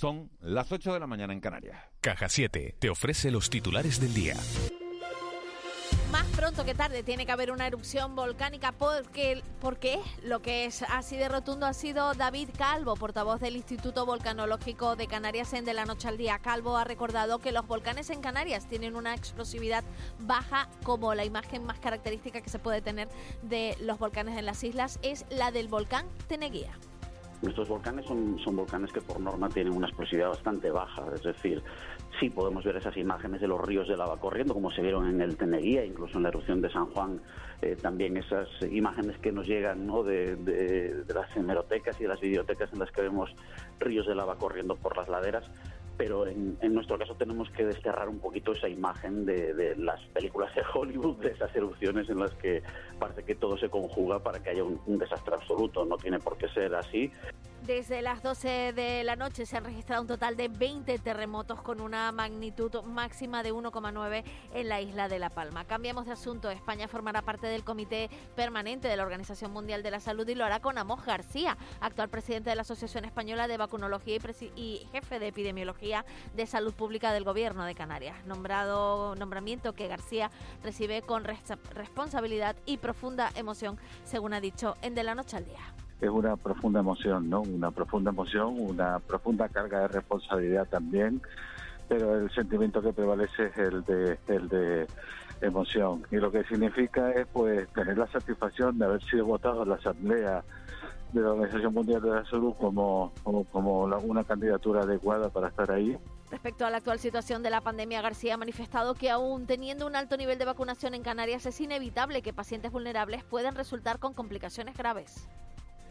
Son las 8 de la mañana en Canarias. Caja 7 te ofrece los titulares del día. Más pronto que tarde tiene que haber una erupción volcánica porque, porque lo que es así de rotundo ha sido David Calvo, portavoz del Instituto Volcanológico de Canarias en De la Noche al Día. Calvo ha recordado que los volcanes en Canarias tienen una explosividad baja como la imagen más característica que se puede tener de los volcanes en las islas es la del volcán Teneguía. Nuestros volcanes son, son volcanes que por norma tienen una explosividad bastante baja, es decir, sí podemos ver esas imágenes de los ríos de lava corriendo, como se vieron en el Teneguía, incluso en la erupción de San Juan, eh, también esas imágenes que nos llegan ¿no? de, de, de las hemerotecas y de las videotecas en las que vemos ríos de lava corriendo por las laderas pero en, en, nuestro caso tenemos que desterrar un poquito esa imagen de, de, las películas de Hollywood, de esas erupciones en las que parece que todo se conjuga para que haya un, un desastre absoluto. No tiene por qué ser así. Desde las 12 de la noche se han registrado un total de 20 terremotos con una magnitud máxima de 1,9 en la isla de La Palma. Cambiamos de asunto. España formará parte del Comité Permanente de la Organización Mundial de la Salud y lo hará con Amos García, actual presidente de la Asociación Española de Vacunología y, jefe de Epidemiología de Salud Pública del Gobierno de Canarias. Nombrado nombramiento que García recibe con res responsabilidad y profunda emoción, según ha dicho en De la Noche al Día es una profunda emoción, ¿no? Una profunda emoción, una profunda carga de responsabilidad también, pero el sentimiento que prevalece es el de, el de emoción. Y lo que significa es pues tener la satisfacción de haber sido votado en la Asamblea de la Organización Mundial de la Salud como, como, como la, una candidatura adecuada para estar ahí. Respecto a la actual situación de la pandemia, García ha manifestado que aún teniendo un alto nivel de vacunación en Canarias es inevitable que pacientes vulnerables puedan resultar con complicaciones graves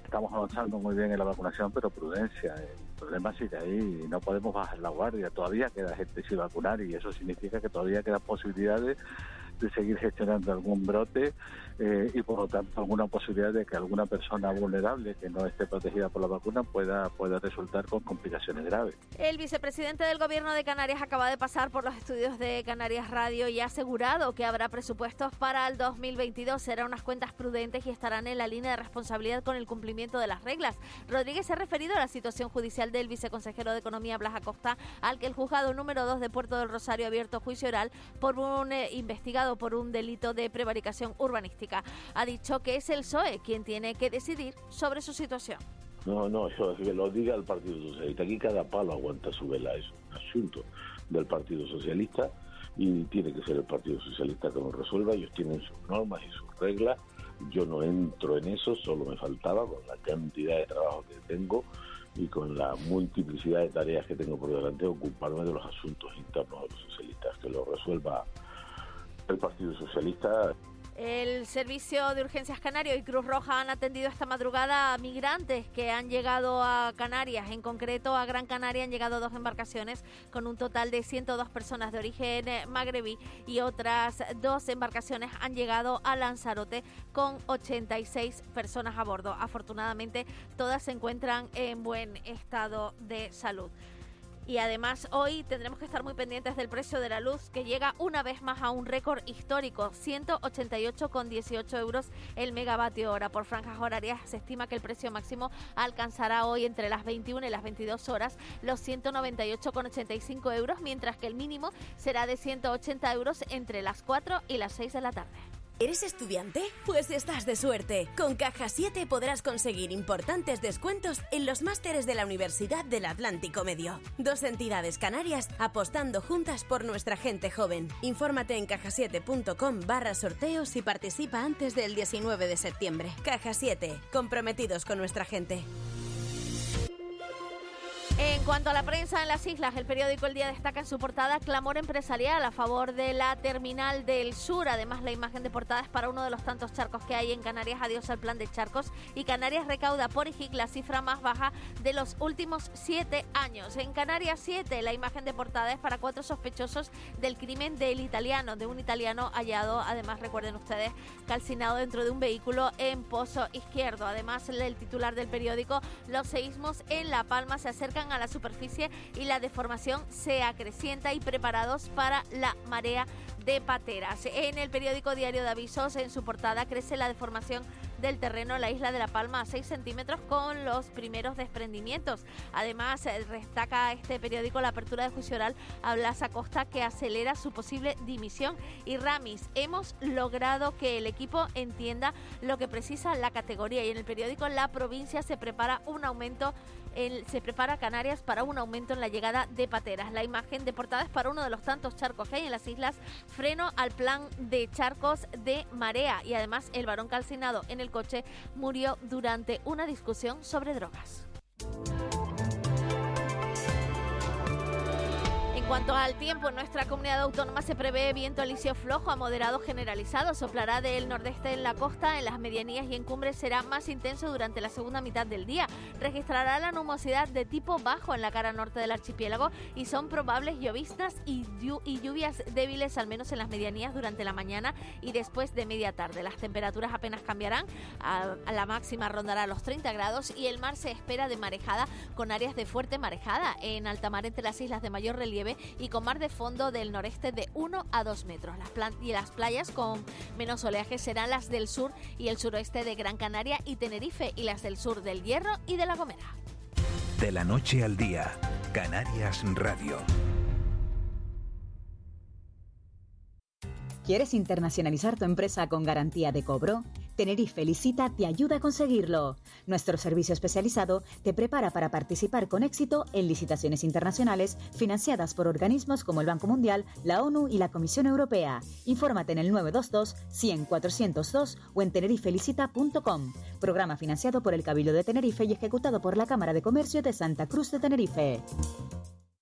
estamos avanzando muy bien en la vacunación, pero prudencia. El problema sigue ahí y no podemos bajar la guardia. Todavía queda gente sin vacunar y eso significa que todavía quedan posibilidades de seguir gestionando algún brote eh, y por lo tanto alguna posibilidad de que alguna persona vulnerable que no esté protegida por la vacuna pueda, pueda resultar con complicaciones graves. El vicepresidente del Gobierno de Canarias acaba de pasar por los estudios de Canarias Radio y ha asegurado que habrá presupuestos para el 2022. Serán unas cuentas prudentes y estarán en la línea de responsabilidad con el cumplimiento de las reglas. Rodríguez se ha referido a la situación judicial del viceconsejero de Economía Blas Acosta, al que el juzgado número 2 de Puerto del Rosario ha abierto juicio oral por un eh, investigado por un delito de prevaricación urbanística. Ha dicho que es el PSOE quien tiene que decidir sobre su situación. No, no, eso que lo diga el Partido Socialista. Aquí cada palo aguanta su vela. Es un asunto del Partido Socialista y tiene que ser el Partido Socialista que lo resuelva. Ellos tienen sus normas y sus reglas. Yo no entro en eso, solo me faltaba con la cantidad de trabajo que tengo y con la multiplicidad de tareas que tengo por delante ocuparme de los asuntos internos de los socialistas. Que lo resuelva el Partido Socialista. El Servicio de Urgencias Canario y Cruz Roja han atendido esta madrugada a migrantes que han llegado a Canarias. En concreto, a Gran Canaria han llegado dos embarcaciones con un total de 102 personas de origen magrebí y otras dos embarcaciones han llegado a Lanzarote con 86 personas a bordo. Afortunadamente, todas se encuentran en buen estado de salud. Y además hoy tendremos que estar muy pendientes del precio de la luz que llega una vez más a un récord histórico, 188,18 euros el megavatio hora. Por franjas horarias se estima que el precio máximo alcanzará hoy entre las 21 y las 22 horas los 198,85 euros, mientras que el mínimo será de 180 euros entre las 4 y las 6 de la tarde. ¿Eres estudiante? Pues estás de suerte. Con Caja 7 podrás conseguir importantes descuentos en los másteres de la Universidad del Atlántico Medio. Dos entidades canarias apostando juntas por nuestra gente joven. Infórmate en cajasiete.com barra sorteos y participa antes del 19 de septiembre. Caja 7, comprometidos con nuestra gente. En cuanto a la prensa en las islas, el periódico El Día destaca en su portada clamor empresarial a favor de la terminal del sur. Además, la imagen de portada es para uno de los tantos charcos que hay en Canarias. Adiós al plan de charcos. Y Canarias recauda por IGIC la cifra más baja de los últimos siete años. En Canarias 7, la imagen de portada es para cuatro sospechosos del crimen del italiano, de un italiano hallado, además, recuerden ustedes, calcinado dentro de un vehículo en Pozo Izquierdo. Además, el titular del periódico, los seísmos en La Palma se acercan a la superficie y la deformación se acrecienta y preparados para la marea de pateras. En el periódico Diario de Avisos, en su portada, crece la deformación del terreno en la isla de La Palma a 6 centímetros con los primeros desprendimientos. Además, eh, destaca este periódico la apertura de juicio oral a Blas Acosta que acelera su posible dimisión. Y Ramis, hemos logrado que el equipo entienda lo que precisa la categoría y en el periódico La Provincia se prepara un aumento se prepara Canarias para un aumento en la llegada de pateras. La imagen de portada es para uno de los tantos charcos que hay en las islas, freno al plan de charcos de marea y además el varón calcinado en el coche murió durante una discusión sobre drogas. Cuanto al tiempo, en nuestra comunidad autónoma se prevé viento alisio flojo a moderado generalizado. Soplará del nordeste en la costa, en las medianías y en cumbres será más intenso durante la segunda mitad del día. Registrará la nubosidad de tipo bajo en la cara norte del archipiélago y son probables llovistas y, lluvias débiles, al menos en las medianías durante la mañana y después de media tarde. Las temperaturas apenas cambiarán, a, la máxima rondará los 30 grados y el mar se espera de marejada con áreas de fuerte marejada en alta mar entre las islas de mayor relieve y con mar de fondo del noreste de 1 a 2 metros. Las y las playas con menos oleaje serán las del sur y el suroeste de Gran Canaria y Tenerife y las del sur del Hierro y de La Gomera. De la noche al día, Canarias Radio. ¿Quieres internacionalizar tu empresa con garantía de cobro? Tenerife Licita te ayuda a conseguirlo. Nuestro servicio especializado te prepara para participar con éxito en licitaciones internacionales financiadas por organismos como el Banco Mundial, la ONU y la Comisión Europea. Infórmate en el 922 100 402 o en tenerifelicita.com. Programa financiado por el Cabildo de Tenerife y ejecutado por la Cámara de Comercio de Santa Cruz de Tenerife.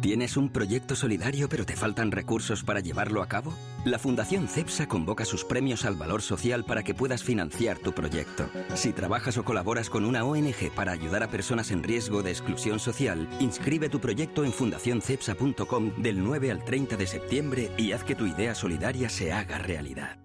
¿Tienes un proyecto solidario pero te faltan recursos para llevarlo a cabo? La Fundación CEPSA convoca sus premios al valor social para que puedas financiar tu proyecto. Si trabajas o colaboras con una ONG para ayudar a personas en riesgo de exclusión social, inscribe tu proyecto en fundacioncepsa.com del 9 al 30 de septiembre y haz que tu idea solidaria se haga realidad.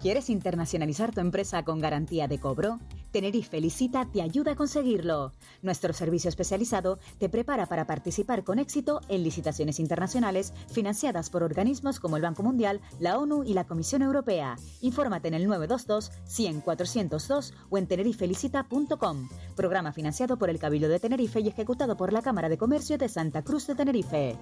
¿Quieres internacionalizar tu empresa con garantía de cobro? Tenerife Licita te ayuda a conseguirlo. Nuestro servicio especializado te prepara para participar con éxito en licitaciones internacionales financiadas por organismos como el Banco Mundial, la ONU y la Comisión Europea. Infórmate en el 922 100 402 o en tenerifelicita.com. Programa financiado por el Cabildo de Tenerife y ejecutado por la Cámara de Comercio de Santa Cruz de Tenerife.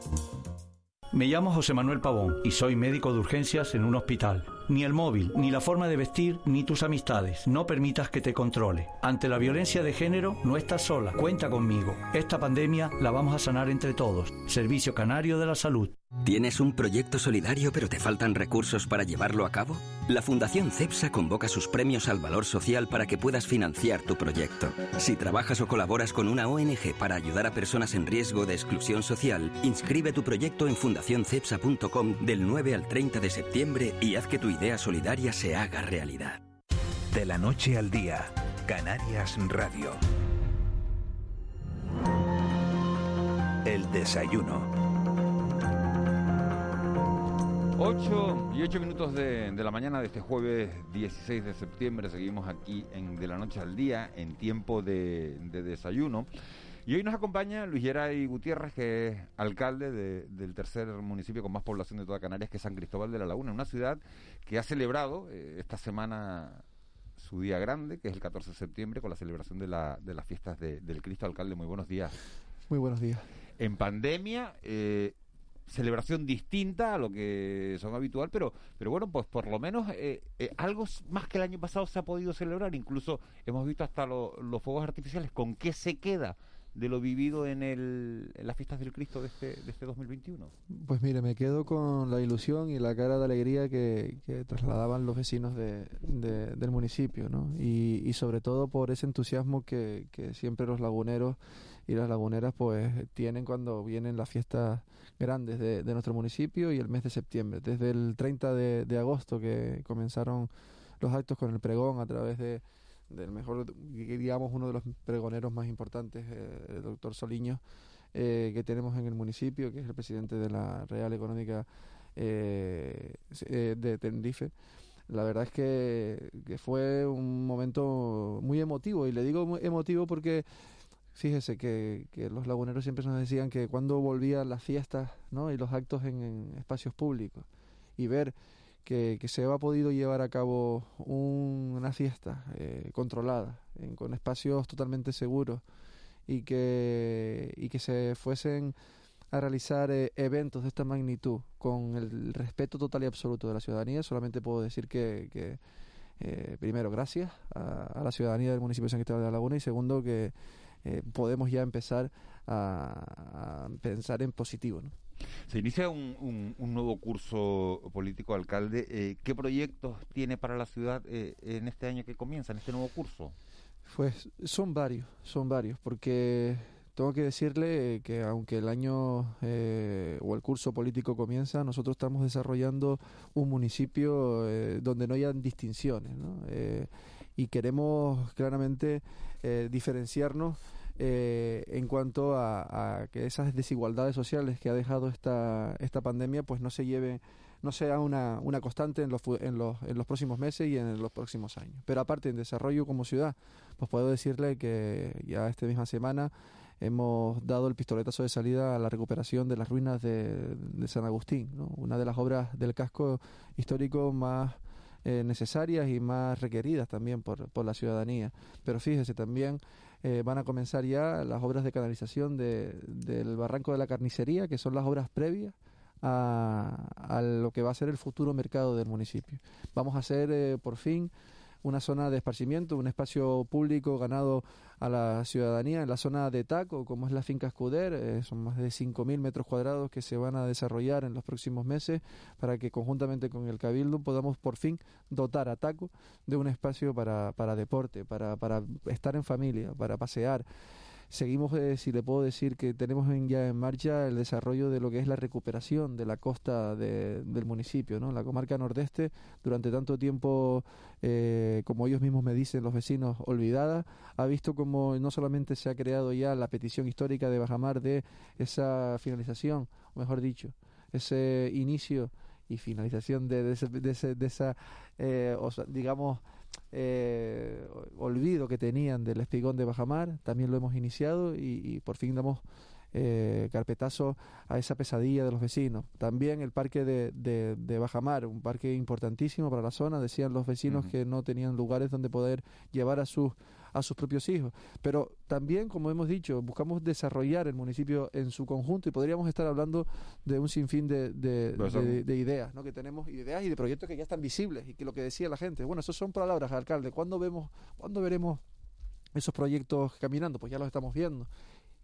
Me llamo José Manuel Pavón y soy médico de urgencias en un hospital. Ni el móvil, ni la forma de vestir, ni tus amistades. No permitas que te controle. Ante la violencia de género, no estás sola. Cuenta conmigo. Esta pandemia la vamos a sanar entre todos. Servicio Canario de la Salud. ¿Tienes un proyecto solidario pero te faltan recursos para llevarlo a cabo? La Fundación CEPSA convoca sus premios al valor social para que puedas financiar tu proyecto. Si trabajas o colaboras con una ONG para ayudar a personas en riesgo de exclusión social, inscribe tu proyecto en fundacioncepsa.com del 9 al 30 de septiembre y haz que tu idea solidaria se haga realidad. De la noche al día, Canarias Radio. El desayuno. 8 y 8 minutos de, la mañana de este jueves 16 de septiembre. Seguimos aquí en De la Noche al Día, en tiempo de, desayuno. Y hoy nos acompaña Luis Geray Gutiérrez, que es alcalde del tercer municipio con más población de toda Canarias, que es San Cristóbal de la Laguna, una ciudad que ha celebrado eh, esta semana su día grande, que es el 14 de septiembre, con la celebración de, la, de las fiestas del Cristo. Alcalde, muy buenos días. Muy buenos días. En pandemia, eh, celebración distinta a lo que son habitual, pero, pero bueno, pues por lo menos eh, eh, algo más que el año pasado se ha podido celebrar. Incluso hemos visto hasta los fuegos artificiales. ¿Con qué se queda? de lo vivido en, el, las fiestas del Cristo de este, de este 2021? Pues mire, me quedo con la ilusión y la cara de alegría que, trasladaban los vecinos de, del municipio, ¿no? Y, sobre todo por ese entusiasmo que, siempre los laguneros y las laguneras pues tienen cuando vienen las fiestas grandes de, nuestro municipio y el mes de septiembre. Desde el 30 de, agosto que comenzaron los actos con el pregón a través de del mejor, digamos, uno de los pregoneros más importantes, eh, el doctor Soliño, eh, que tenemos en el municipio, que es el presidente de la Real Económica eh, de Tenerife. La verdad es que, fue un momento muy emotivo, y le digo emotivo porque fíjese que, que, los laguneros siempre nos decían que cuando volvían las fiestas ¿no? y los actos en, en espacios públicos y ver que, se ha podido llevar a cabo una fiesta eh, controlada, con espacios totalmente seguros y que, y que se fuesen a realizar eh, eventos de esta magnitud con el respeto total y absoluto de la ciudadanía, solamente puedo decir que, que eh, primero, gracias a, la ciudadanía del municipio de San Cristóbal de la Laguna y segundo, que podemos ya empezar a, a pensar en positivo. ¿no? Se inicia un, un, nuevo curso político, alcalde. Eh, ¿Qué proyectos tiene para la ciudad eh, en este año que comienza, en este nuevo curso? Pues son varios, son varios, porque tengo que decirle que aunque el año eh, o el curso político comienza, nosotros estamos desarrollando un municipio donde no hayan distinciones, ¿no? y queremos claramente diferenciarnos eh, en cuanto a, que esas desigualdades sociales que ha dejado esta, esta pandemia pues no se lleven no sea una, una constante en los, en, los, en los próximos meses y en los próximos años. Pero aparte, en desarrollo como ciudad, pues puedo decirle que ya esta misma semana hemos dado el pistoletazo de salida a la recuperación de las ruinas de, de San Agustín, ¿no? una de las obras del casco histórico más eh, necesarias y más requeridas también por, por la ciudadanía. Pero fíjese, también eh, van a comenzar ya las obras de canalización de, del Barranco de la Carnicería, que son las obras previas a, a, lo que va a ser el futuro mercado del municipio. Vamos a hacer eh, por fin una zona de esparcimiento, un espacio público ganado a la ciudadanía en la zona de Taco, como es la finca Escuder, eh, son más de 5.000 metros cuadrados que se van a desarrollar en los próximos meses para que conjuntamente con el Cabildo podamos por fin dotar a Taco de un espacio para, para deporte, para, para estar en familia, para pasear seguimos, eh, si le puedo decir, que tenemos ya en marcha el desarrollo de lo que es la recuperación de la costa del municipio, ¿no? La comarca nordeste, durante tanto tiempo, eh, como ellos mismos me dicen, los vecinos, olvidada, ha visto como no solamente se ha creado ya la petición histórica de Bajamar de esa finalización, o mejor dicho, ese inicio y finalización de, de, de esa, eh, digamos, eh, olvido que tenían del espigón de Bajamar, también lo hemos iniciado y, por fin damos eh, carpetazo a esa pesadilla de los vecinos. También el parque de, de, Bajamar, un parque importantísimo para la zona, decían los vecinos que no tenían lugares donde poder llevar a sus a sus propios hijos. Pero también, como hemos dicho, buscamos desarrollar el municipio en su conjunto y podríamos estar hablando de un sinfín de, de, ideas, ¿no? Que tenemos ideas y de proyectos que ya están visibles y que lo que decía la gente. Bueno, eso son palabras, alcalde. ¿Cuándo vemos, cuándo veremos esos proyectos caminando? Pues ya los estamos viendo.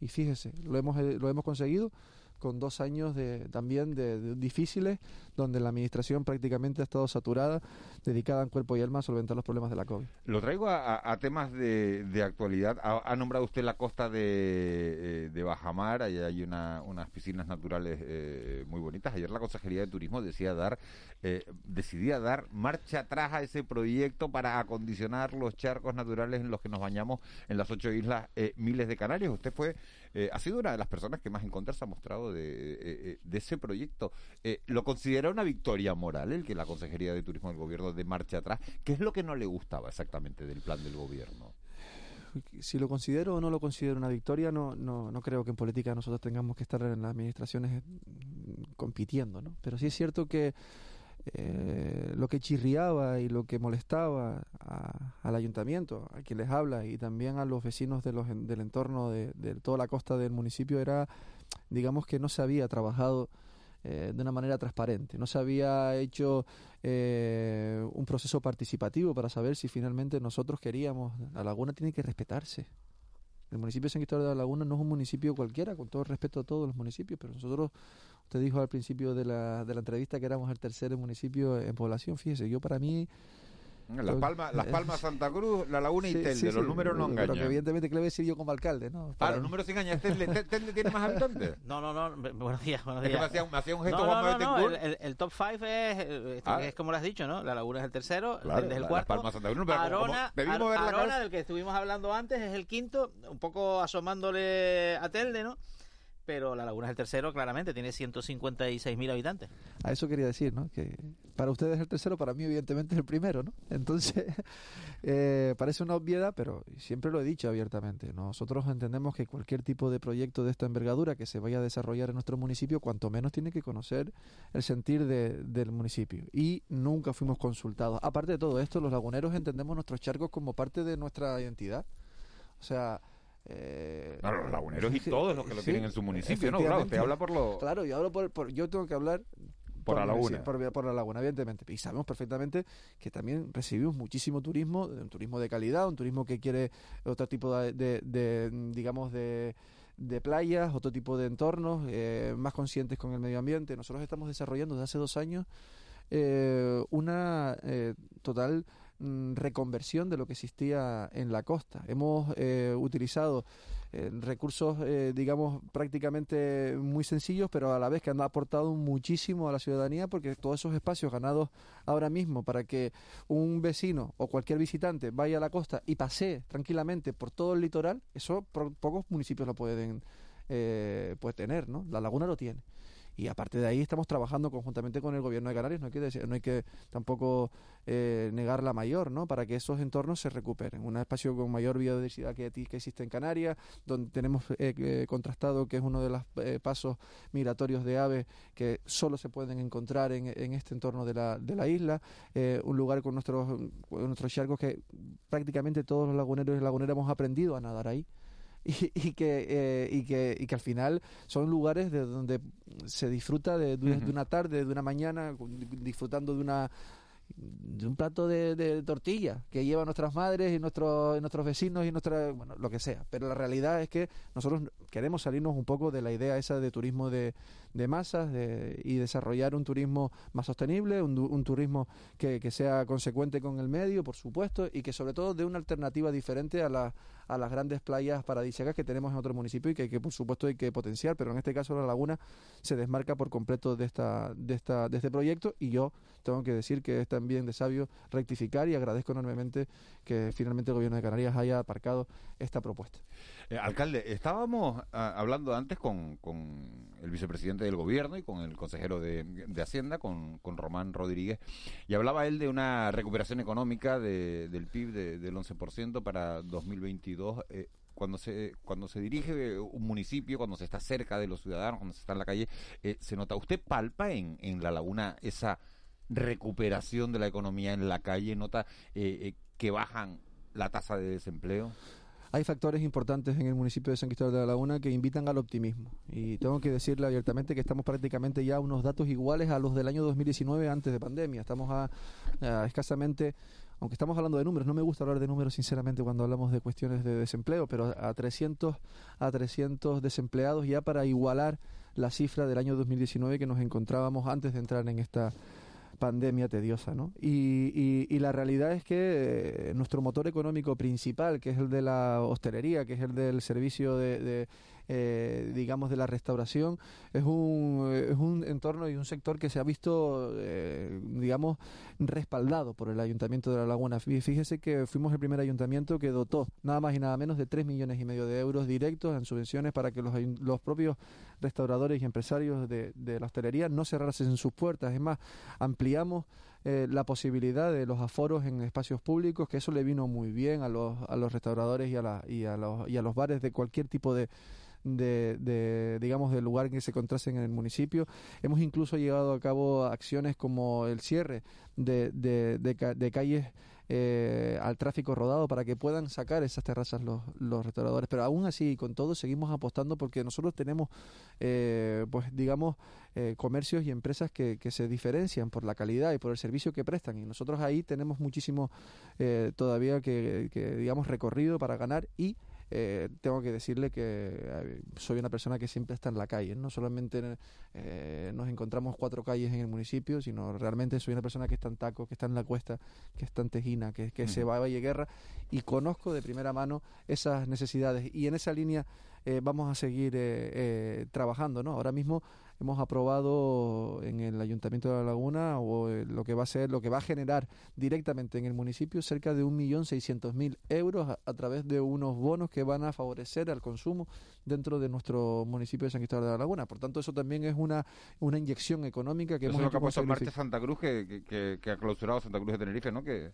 Y fíjese, lo hemos, eh, lo hemos conseguido con dos años de, también de, difíciles, donde la administración prácticamente ha estado saturada, dedicada en cuerpo y alma a solventar los problemas de la COVID. Lo traigo a, temas de, actualidad. Ha, nombrado usted la costa de, eh, de Bajamar, allá hay unas piscinas naturales eh, muy bonitas. Ayer la Consejería de Turismo decía dar, eh, decidía dar marcha atrás a ese proyecto para acondicionar los charcos naturales en los que nos bañamos en las ocho islas miles de canarios. Usted fue eh, ha sido una de las personas que más en contra se ha mostrado de, eh, eh, ese proyecto. ¿Lo considera una victoria moral el que la Consejería de Turismo del Gobierno de marcha atrás? ¿Qué es lo que no le gustaba exactamente del plan del Gobierno? si lo considero o no lo considero una victoria, no, no, no creo que en política nosotros tengamos que estar en las administraciones compitiendo, ¿no? Pero sí es cierto que eh, lo que chirriaba y lo que molestaba al ayuntamiento, a quien les habla, y también a los vecinos de los, del entorno de, toda la costa del municipio era, digamos que no se había trabajado de una manera transparente. No se había hecho un proceso participativo para saber si finalmente nosotros queríamos. La laguna tiene que respetarse. El municipio de San Cristóbal de la Laguna no es un municipio cualquiera, con todo respeto a todos los municipios, pero nosotros, usted dijo al principio de la, de la entrevista que éramos el tercer municipio en población, fíjese, yo para mí las Palmas, Las Palmas, Santa Cruz, La Laguna y Telde. los números no engañan. Pero evidentemente, ¿qué le voy a decir yo como alcalde? ¿no? Ah, los números engañan. ¿Telde, tiene más habitantes? No, no, no. Buenos días, buenos días. Es que me, hacía, un gesto no, no, no, el, el, top 5 es, este, ah. es como lo has dicho, ¿no? La Laguna es el tercero, claro, Telde es el cuarto. Las Palmas, Santa Cruz. Pero Arona, como, Arona del que estuvimos hablando antes, es el quinto, un poco asomándole a Telde, ¿no? Pero La Laguna es el tercero, claramente, tiene 156.000 habitantes. A eso quería decir, ¿no? Que para ustedes es el tercero, para mí evidentemente es el primero, ¿no? Entonces, eh, parece una obviedad, pero siempre lo he dicho abiertamente. Nosotros entendemos que cualquier tipo de proyecto de esta envergadura que se vaya a desarrollar en nuestro municipio, cuanto menos tiene que conocer el sentir del municipio. Y nunca fuimos consultados. Aparte de todo esto, los laguneros entendemos nuestros charcos como parte de nuestra identidad. O sea, eh, claro, los laguneros y todos los que lo tienen en su municipio, ¿no? Claro, usted habla por lo... Claro, yo hablo por, yo tengo que hablar por, la laguna. Por, la laguna, evidentemente. Y sabemos perfectamente que también recibimos muchísimo turismo, un turismo de calidad, un turismo que quiere otro tipo de, digamos, de, de playas, otro tipo de entornos, eh, más conscientes con el medio ambiente. Nosotros estamos desarrollando desde hace dos años eh, una eh, total Mm, reconversión de lo que existía en la costa. Hemos eh, utilizado eh, recursos, eh, digamos, prácticamente muy sencillos, pero a la vez que han aportado muchísimo a la ciudadanía, porque todos esos espacios ganados ahora mismo para que un vecino o cualquier visitante vaya a la costa y pase tranquilamente por todo el litoral, eso pocos municipios lo pueden pues tener, ¿no? La laguna lo tiene y aparte de ahí estamos trabajando conjuntamente con el gobierno de Canarias. No hay que no hay que tampoco eh, negar la mayor no para que esos entornos se recuperen. Un espacio con mayor biodiversidad que, que existe en Canarias donde tenemos eh, eh, contrastado que es uno de los pasos migratorios de aves que solo se pueden encontrar en, este entorno de la, de la isla. Un lugar con nuestros nuestros charcos que prácticamente todos los laguneros y laguneras hemos aprendido a nadar ahí y, que, eh, y, que, y que al final son lugares de donde se disfruta de, de, una tarde, de una mañana, disfrutando de una de un plato de, tortilla que llevan nuestras madres y nuestros, nuestros vecinos y nuestra, bueno, lo que sea. Pero la realidad es que nosotros queremos salirnos un poco de la idea esa de turismo de, de masas y desarrollar un turismo más sostenible, un, turismo que, sea consecuente con el medio, por supuesto, y que sobre todo dé una alternativa diferente a a las grandes playas paradisíacas que tenemos en otro municipio y que, que, por supuesto hay que potenciar, pero en este caso la laguna se desmarca por completo de esta, de esta, de este proyecto y yo tengo que decir que es también de sabio rectificar y agradezco enormemente que finalmente el gobierno de Canarias haya aparcado esta propuesta. Eh, alcalde, estábamos ah, hablando antes con, con, el vicepresidente del gobierno y con el consejero de, de Hacienda, con, con, Román Rodríguez, y hablaba él de una recuperación económica de, del PIB de, del 11% para 2022. Eh, cuando se cuando se dirige un municipio, cuando se está cerca de los ciudadanos, cuando se está en la calle, eh, se nota. ¿Usted palpa en, en la laguna esa recuperación de la economía en la calle? ¿Nota que bajan la tasa de desempleo? Hay factores importantes en el municipio de San Cristóbal de la Laguna que invitan al optimismo. Y tengo que decirle abiertamente que estamos prácticamente ya a unos datos iguales a los del año 2019 antes de pandemia. Estamos a, escasamente aunque estamos hablando de números, no me gusta hablar de números sinceramente cuando hablamos de cuestiones de desempleo, pero a 300 a 300 desempleados ya para igualar la cifra del año 2019 que nos encontrábamos antes de entrar en esta pandemia tediosa, ¿no? Y, y, la realidad es que eh, nuestro motor económico principal, que es el de la hostelería, que es el del servicio de eh, digamos, de la restauración, es un, es un entorno y un sector que se ha visto, eh, digamos, respaldado por el Ayuntamiento de La Laguna. Fíjese que fuimos el primer ayuntamiento que dotó nada más y nada menos de 3 millones y medio de euros directos en subvenciones para que los, los propios restauradores y empresarios de, de la hostelería no cerrasen sus puertas. Es más, ampliamos eh, la posibilidad de los aforos en espacios públicos, que eso le vino muy bien a los, a los restauradores y a, la, y, a los, y a los bares de cualquier tipo de, de, de, digamos, del lugar que se encontrasen en el municipio. Hemos incluso llevado a cabo acciones como el cierre de, de, de calles eh, al tráfico rodado para que puedan sacar esas terrazas los, los restauradores. Pero aún así, con todo, seguimos apostando porque nosotros tenemos, eh, pues digamos, eh, comercios y empresas que, que, se diferencian por la calidad y por el servicio que prestan. Y nosotros ahí tenemos muchísimo todavía que, que, digamos, recorrido para ganar y eh, tengo que decirle que eh, soy una persona que siempre está en la calle. No solamente eh, nos encontramos cuatro calles en el municipio, sino realmente soy una persona que está en Taco, que está en La Cuesta, que está en Tejina, que, que se va a Valle Guerra y conozco de primera mano esas necesidades. Y en esa línea vamos a seguir trabajando. ¿no? Ahora mismo hemos aprobado en el Ayuntamiento de La Laguna o eh, lo que va a ser, lo que va a generar directamente en el municipio cerca de 1.600.000 euros a, través de unos bonos que van a favorecer al consumo dentro de nuestro municipio de San Cristóbal de la Laguna. Por tanto, eso también es una, una inyección económica que eso hemos es lo que ha puesto Marte Santa Cruz, que, que, ha clausurado Santa Cruz de Tenerife, ¿no? Que,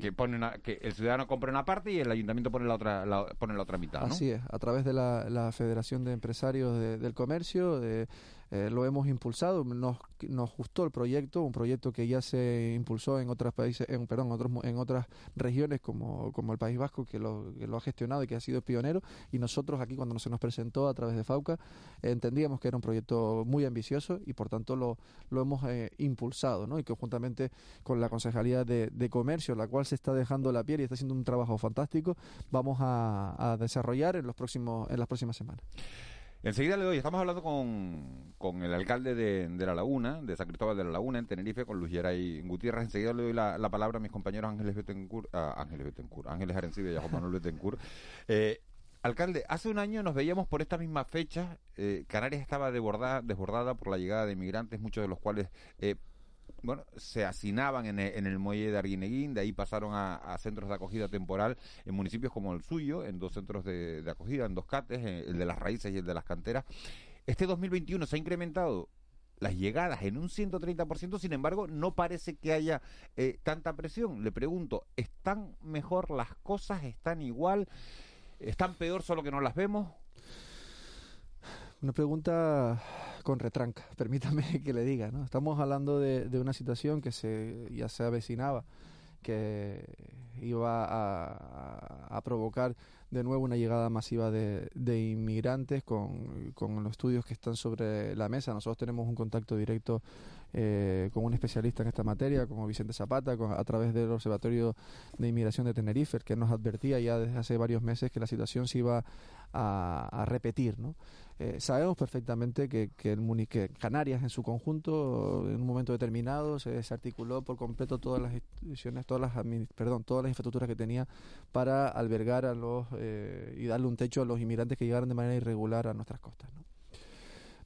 que, pone que el ciudadano compra una parte y el ayuntamiento pone la otra, pone la otra mitad, Así es, a través de la, la Federación de Empresarios del Comercio, de eh, lo hemos impulsado, nos, nos gustó el proyecto, un proyecto que ya se impulsó en otros países, en, perdón, otros, en otras regiones como, como el País Vasco, que lo, que lo ha gestionado y que ha sido pionero, y nosotros aquí cuando se nos presentó a través de FAUCA, entendíamos que era un proyecto muy ambicioso y por tanto lo, lo hemos eh, impulsado, ¿no? y que juntamente con la Concejalía de, de, Comercio, la cual se está dejando la piel y está haciendo un trabajo fantástico, vamos a, desarrollar en, los próximos, en las próximas semanas. Enseguida le doy, estamos hablando con, con el alcalde de, de, La Laguna, de San Cristóbal de La Laguna, en Tenerife, con Luis Geray Gutiérrez. Enseguida le doy la, la, palabra a mis compañeros Ángeles Betancourt, Ángeles Betancourt, Ángeles Arencibia y a Juan Manuel Betancourt. Eh, alcalde, hace un año nos veíamos por esta misma fecha. Eh, Canarias estaba desbordada, por la llegada de inmigrantes, muchos de los cuales eh, bueno, se hacinaban en el, muelle de Arguineguín, de ahí pasaron a, centros de acogida temporal en municipios como el suyo, en dos centros de, acogida, en dos cates, eh, el de las raíces y el de las canteras. Este 2021 se ha incrementado las llegadas en un 130%, sin embargo, no parece que haya eh, tanta presión. Le pregunto, ¿están mejor las cosas? ¿Están igual? ¿Están peor solo que no las vemos? Una pregunta con retranca, permítame que le diga. ¿no? Estamos hablando de, de una situación que se, ya se avecinaba, que iba a, provocar de nuevo una llegada masiva de, de inmigrantes con, con, los estudios que están sobre la mesa. Nosotros tenemos un contacto directo eh, con un especialista en esta materia, como Vicente Zapata, a través del Observatorio de Inmigración de Tenerife, que nos advertía ya desde hace varios meses que la situación se iba a, a repetir. ¿no? Eh, sabemos perfectamente que, el, Canarias en su conjunto, en un momento determinado, se desarticuló por completo todas las instituciones, todas las, perdón, todas las infraestructuras que tenía para albergar a los eh, y darle un techo a los inmigrantes que llegaron de manera irregular a nuestras costas.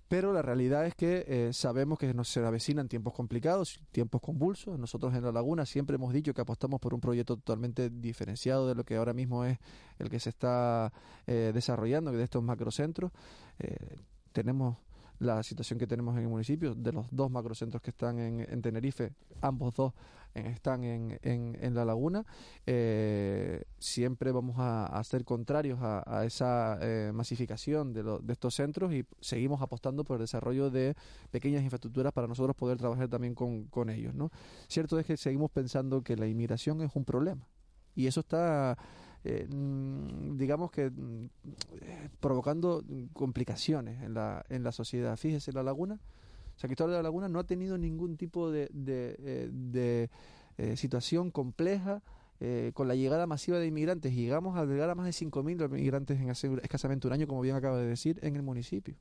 Pero la realidad es que eh, sabemos que nos se avecinan tiempos complicados, tiempos convulsos. Nosotros en La Laguna siempre hemos dicho que apostamos por un proyecto totalmente diferenciado de lo que ahora mismo es el que se está eh, desarrollando, de estos macrocentros. Eh, tenemos la situación que tenemos en el municipio, de los dos macrocentros que están en, Tenerife, ambos dos están en, en, la laguna. Eh, siempre vamos a, ser contrarios a, esa eh, masificación de, de, estos centros y seguimos apostando por el desarrollo de pequeñas infraestructuras para nosotros poder trabajar también con, con ellos. ¿no? Cierto es que seguimos pensando que la inmigración es un problema y eso está eh, mm, digamos que mm, provocando complicaciones en la, en la sociedad. Fíjese, la laguna, San Cristóbal de la Laguna no ha tenido ningún tipo de, de, eh, eh, situación compleja con la llegada masiva de inmigrantes. Llegamos a llegar a más de 5.000 inmigrantes en hace escasamente un año, como bien acaba de decir, en el municipio.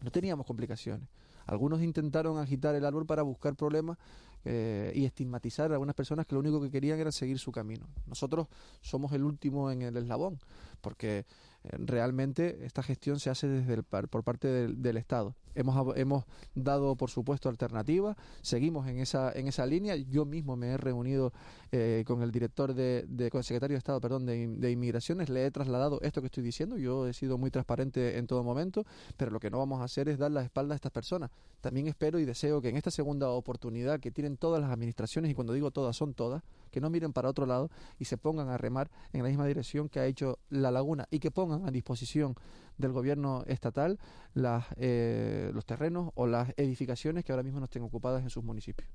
No teníamos complicaciones. Algunos intentaron agitar el árbol para buscar problemas eh, y estigmatizar a algunas personas que lo único que querían era seguir su camino. Nosotros somos el último en el eslabón, porque realmente esta gestión se hace desde el, por parte del, Estado. Hemos, hemos dado, por supuesto, alternativas, seguimos en esa, en esa línea. Yo mismo me he reunido eh, con el director de, con el secretario de Estado, perdón, de, de, Inmigraciones, le he trasladado esto que estoy diciendo. Yo he sido muy transparente en todo momento, pero lo que no vamos a hacer es dar la espalda a estas personas. También espero y deseo que en esta segunda oportunidad que tienen todas las administraciones, y cuando digo todas, son todas, que no miren para otro lado y se pongan a remar en la misma dirección que ha hecho la laguna y que pongan a disposición del gobierno estatal las, eh, los terrenos o las edificaciones que ahora mismo no estén ocupadas en sus municipios.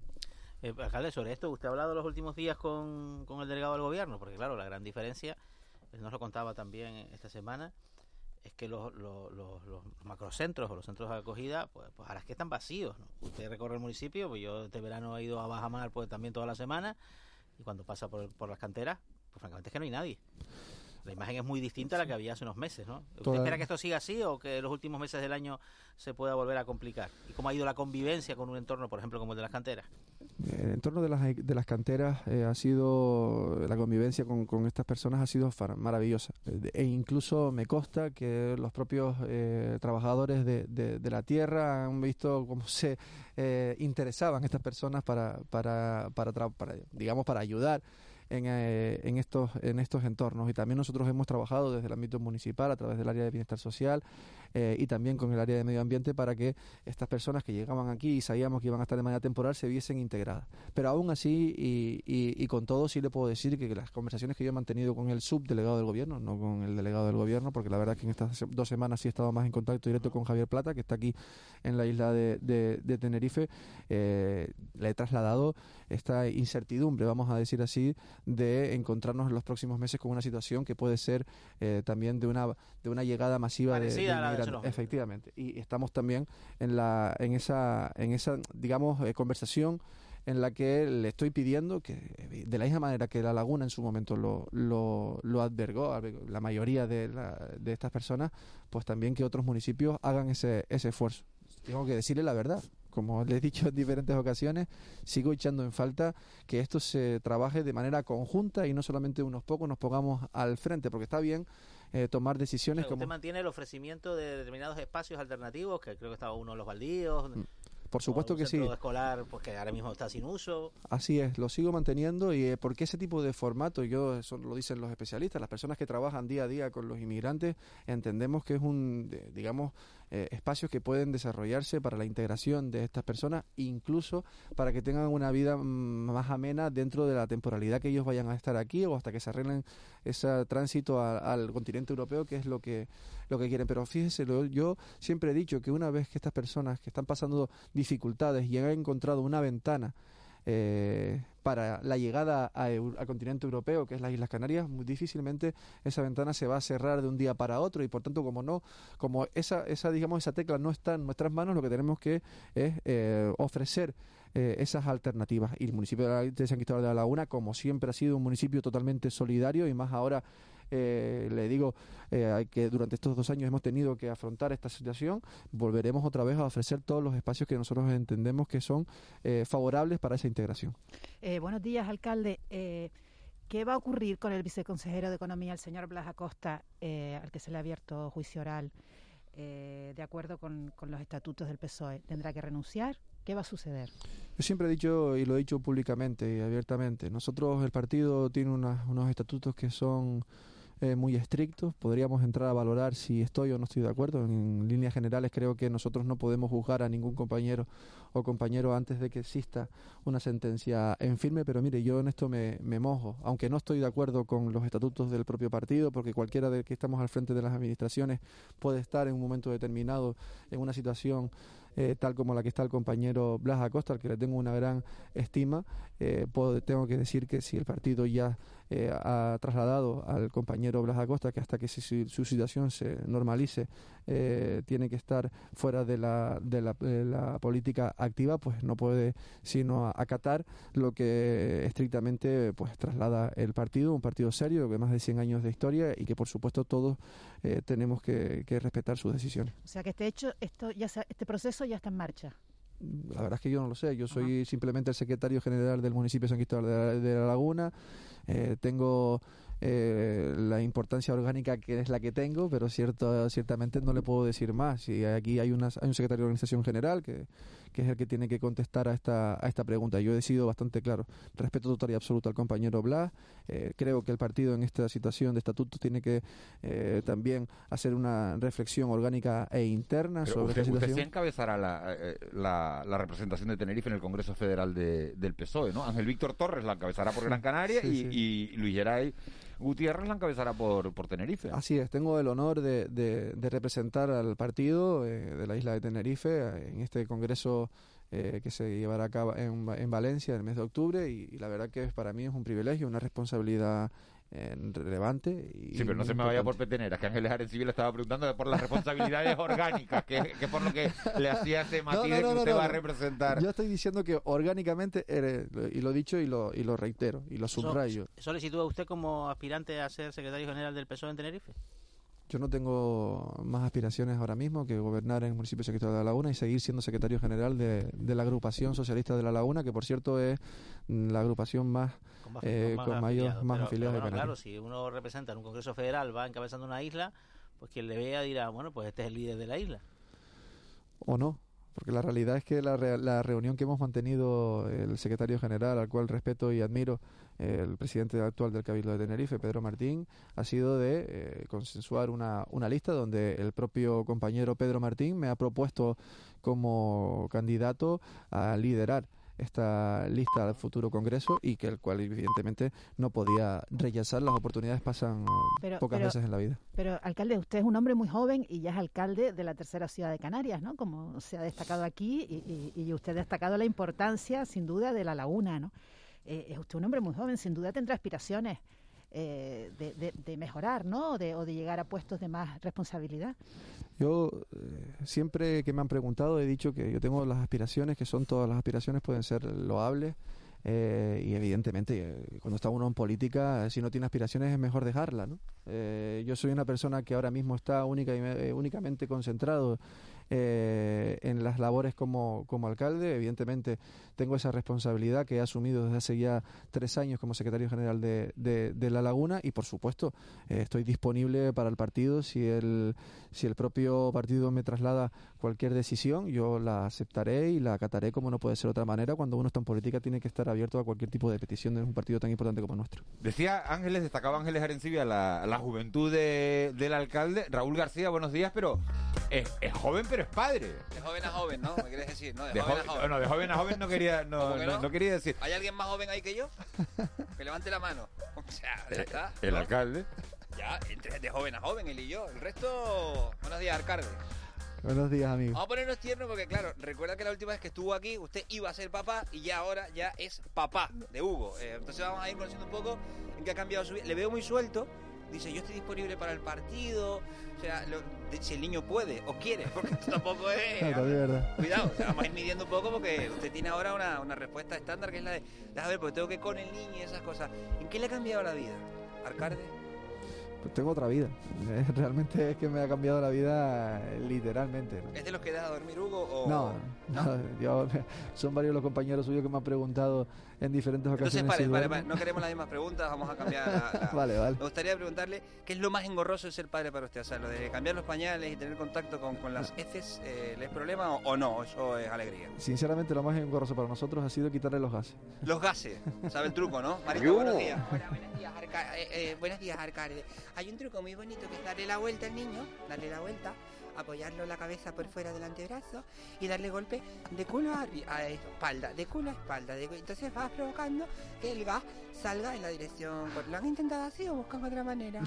Eh, alcalde, sobre esto, ¿usted ha hablado los últimos días con, con el delegado del gobierno? Porque claro, la gran diferencia, él nos lo contaba también esta semana, es que los, macrocentros o los centros de acogida, pues, pues ahora es que están vacíos. Usted recorre el municipio, pues yo este verano he ido a Bajamar pues también toda la semana, y cuando pasa por, por las canteras, pues francamente es que no hay nadie. La imagen es muy distinta a la que había hace unos meses, ¿no? ¿Usted espera que esto siga así o que los últimos meses del año se pueda volver a complicar? ¿Y cómo ha ido la convivencia con un entorno, por ejemplo, como el de las canteras? El entorno de las, de las canteras eh, ha sido, la convivencia con, con, estas personas ha sido maravillosa. E incluso me consta que los propios eh, trabajadores de, de, la tierra han visto cómo se eh, interesaban estas personas para, para, para, para, digamos, para ayudar en, eh, en, estos, en estos entornos. Y también nosotros hemos trabajado desde el ámbito municipal a través del área de bienestar social eh, y también con el área de medio ambiente para que estas personas que llegaban aquí y sabíamos que iban a estar de manera temporal se viesen integradas. Pero aún así y, y, con todo sí le puedo decir que las conversaciones que yo he mantenido con el subdelegado del gobierno, no con el delegado del gobierno, porque la verdad es que en estas dos semanas sí he estado más en contacto directo con Javier Plata, que está aquí en la isla de, de, Tenerife, eh, le he trasladado esta incertidumbre, vamos a decir así, de encontrarnos en los próximos meses con una situación que puede ser eh, también de una, de una llegada masiva de, Efectivamente. Y estamos también en, la, en, esa, en esa, digamos, eh, conversación en la que le estoy pidiendo que, de la misma manera que la laguna en su momento lo, lo, lo advergó, la mayoría de, de estas personas, pues también que otros municipios hagan ese, ese esfuerzo. Tengo que decirle la verdad como les he dicho en diferentes ocasiones, sigo echando en falta que esto se trabaje de manera conjunta y no solamente unos pocos nos pongamos al frente, porque está bien eh, tomar decisiones como... ¿Usted mantiene el ofrecimiento de determinados espacios alternativos, que creo que estaba uno de los baldíos? Mm. Por supuesto que sí. escolar, porque ahora mismo está sin uso. Así es, lo sigo manteniendo y eh, porque ese tipo de formato, yo eso lo dicen los especialistas, las personas que trabajan día a día con los inmigrantes, entendemos que es un, digamos, eh, espacios que pueden desarrollarse para la integración de estas personas, incluso para que tengan una vida mm, más amena dentro de la temporalidad que ellos vayan a estar aquí o hasta que se arreglen ese tránsito al continente europeo, que es lo que, lo que quieren. Pero fíjese, yo siempre he dicho que una vez que estas personas que están pasando dificultades y han encontrado una ventana, eh, para la llegada al continente europeo, que es las Islas Canarias, muy difícilmente esa ventana se va a cerrar de un día para otro y por tanto como no, como esa, esa digamos esa tecla no está en nuestras manos, lo que tenemos que es eh, ofrecer eh, esas alternativas. Y el municipio de San Cristóbal de la Laguna, como siempre ha sido un municipio totalmente solidario y más ahora eh, le digo eh, que durante estos dos años hemos tenido que afrontar esta situación, volveremos otra vez a ofrecer todos los espacios que nosotros entendemos que son eh, favorables para esa integración. buenos días, alcalde. ¿Qué va a ocurrir con el viceconsejero de Economía, el señor Blas Acosta, al que se le ha abierto juicio oral? de acuerdo con, los estatutos del PSOE, ¿tendrá que renunciar? ¿Qué va a suceder? Yo siempre he dicho y lo he dicho públicamente y abiertamente, nosotros el partido tiene unos estatutos que son eh, muy estrictos. Podríamos entrar a valorar si estoy o no estoy de acuerdo. En líneas generales creo que nosotros no podemos juzgar a ningún compañero o compañero antes de que exista una sentencia en firme, pero mire, yo en esto me, me mojo, aunque no estoy de acuerdo con los estatutos del propio partido, porque cualquiera de que estamos al frente de las administraciones puede estar en un momento determinado en una situación eh, tal como la que está el compañero Blas Acosta, al que le tengo una gran estima, eh, tengo que decir que si el partido ya eh, ha trasladado al compañero Blas Acosta que hasta que su, situación se normalice tiene que estar fuera de la, de la, política activa, pues no puede sino acatar lo que estrictamente pues traslada el partido, un partido serio, que más de 100 años de historia y que por supuesto todos tenemos que, respetar sus decisiones. O sea que este hecho, esto ya este proceso ya está en marcha? La verdad es que yo no lo sé. Yo soy simplemente el secretario general del municipio de San Cristóbal de la, Laguna. Eh, tengo eh, la importancia orgánica que es la que tengo, pero cierto, ciertamente no le puedo decir más. Y aquí hay, una, hay un secretario de organización general que, que es el que tiene que contestar a esta, a esta pregunta. Yo he sido bastante claro. Respeto total y absoluto al compañero Blas. Eh, creo que el partido en esta situación de estatuto tiene que eh, también hacer una reflexión orgánica e interna sobre usted, esta situación. Usted encabezará la, la, la, representación de Tenerife en el Congreso Federal de, del PSOE, ¿no? Ángel Víctor Torres la encabezará por Gran Canaria y, y Luis Geray Gutiérrez la encabezará por, por Tenerife. Así es, tengo el honor de, de, representar al partido eh, de la isla de Tenerife eh, en este congreso eh, que se llevará a cabo en, en Valencia en el mes de octubre y, y, la verdad que para mí es un privilegio, una responsabilidad relevante. Y sí, pero no se me vaya por peteneras, que Ángeles Arencibia le estaba preguntando por las responsabilidades orgánicas, que, que, por lo que le hacía ese matiz que usted va a representar. Yo estoy diciendo que orgánicamente, y lo he dicho y lo, y lo reitero, y lo subrayo. ¿Eso, le sitúa usted como aspirante a ser secretario general del PSOE en Tenerife? Yo no tengo más aspiraciones ahora mismo que gobernar en el municipio secretario de La Laguna y seguir siendo secretario general de, de la agrupación socialista de La Laguna, que por cierto es la agrupación más más, eh, con, mayor, más afiliados de. Claro, si uno representa en un Congreso Federal, va encabezando una isla, pues quien le vea dirá, bueno, pues este es el líder de la isla. O no, porque la realidad es que la, la reunión que hemos mantenido el secretario general, al cual respeto y admiro, el presidente actual del Cabildo de Tenerife, Pedro Martín, ha sido de eh, consensuar una, una lista donde el propio compañero Pedro Martín me ha propuesto como candidato a liderar esta lista al futuro Congreso y que el cual evidentemente no podía rechazar. Las oportunidades pasan pocas veces en la vida. Pero, alcalde, usted es un hombre muy joven y ya es alcalde de la tercera ciudad de Canarias, ¿no? Como se ha destacado aquí y, y usted ha destacado la importancia, sin duda, de la laguna, ¿no? Eh, es usted un hombre muy joven, sin duda tendrá aspiraciones eh, de, mejorar, ¿no? O de, llegar a puestos de más responsabilidad. Yo eh, siempre que me han preguntado he dicho que yo tengo las aspiraciones, que son todas las aspiraciones, pueden ser loables. y evidentemente, cuando está uno en política, si no tiene aspiraciones es mejor dejarla. ¿no? yo soy una persona que ahora mismo está única y, únicamente concentrado eh, en las labores como, como alcalde. Evidentemente tengo esa responsabilidad que he asumido desde hace ya tres años como secretario general de, de, La Laguna y por supuesto eh, estoy disponible para el partido si el, si el propio partido me traslada cualquier decisión, yo la aceptaré y la acataré como no puede ser de otra manera. Cuando uno está en política tiene que estar abierto a cualquier tipo de petición de un partido tan importante como nuestro. Decía Ángeles, destacaba Ángeles Arencibia la, la juventud del alcalde. Raúl García, buenos días, pero es, es joven, pero es padre. De joven a joven, ¿no? ¿Me quieres decir? No, de, joven, a joven. No, de joven a joven no quería, no, no? quería decir. ¿Hay alguien más joven ahí que yo? Que levante la mano. O sea, ya está. El alcalde. Ya, de joven a joven, él y yo. El resto, buenos días, alcalde. Buenos días, amigo. Vamos a ponernos tiernos porque, claro, recuerda que la última vez que estuvo aquí, usted iba a ser papá y ya ahora ya es papá de Hugo. Eh, entonces vamos a ir conociendo un poco en qué ha cambiado su vida. Le veo muy suelto. Dice, yo estoy disponible para el partido. O sea, si el niño puede o quiere, porque esto tampoco es... Cuidado, vamos a ir midiendo un poco porque usted tiene ahora una, una respuesta estándar que es la de, déjame ver, porque tengo que con el niño y esas cosas. ¿En qué le ha cambiado la vida, alcalde? Pues tengo otra vida. Realmente es que me ha cambiado la vida eh, literalmente. ¿Es de los que deja dormir Hugo? O... No, no, son varios los compañeros suyos que me han preguntado en diferentes ocasiones. Entonces, pare, pare, no queremos las mismas preguntas, vamos a cambiar. La, vale, vale. Me gustaría preguntarle qué es lo más engorroso de ser padre para usted. O sea, lo de cambiar los pañales y tener contacto con, con las heces, eh, ¿le es problema o, no? Eso es alegría. Sinceramente, lo más engorroso para nosotros ha sido quitarle los gases. Los gases, sabe el truco, ¿no? Marica, buenos días. Hola, buenos días, Arca eh, eh, buenos días, Arcade. Hay un truco muy bonito que es darle la vuelta al niño, darle la vuelta apoyarlo la cabeza por fuera del antebrazo y darle golpe de culo a, espalda, de culo a espalda. De, entonces vas provocando que el gas salga en la dirección. ¿Lo han intentado así o buscan otra manera?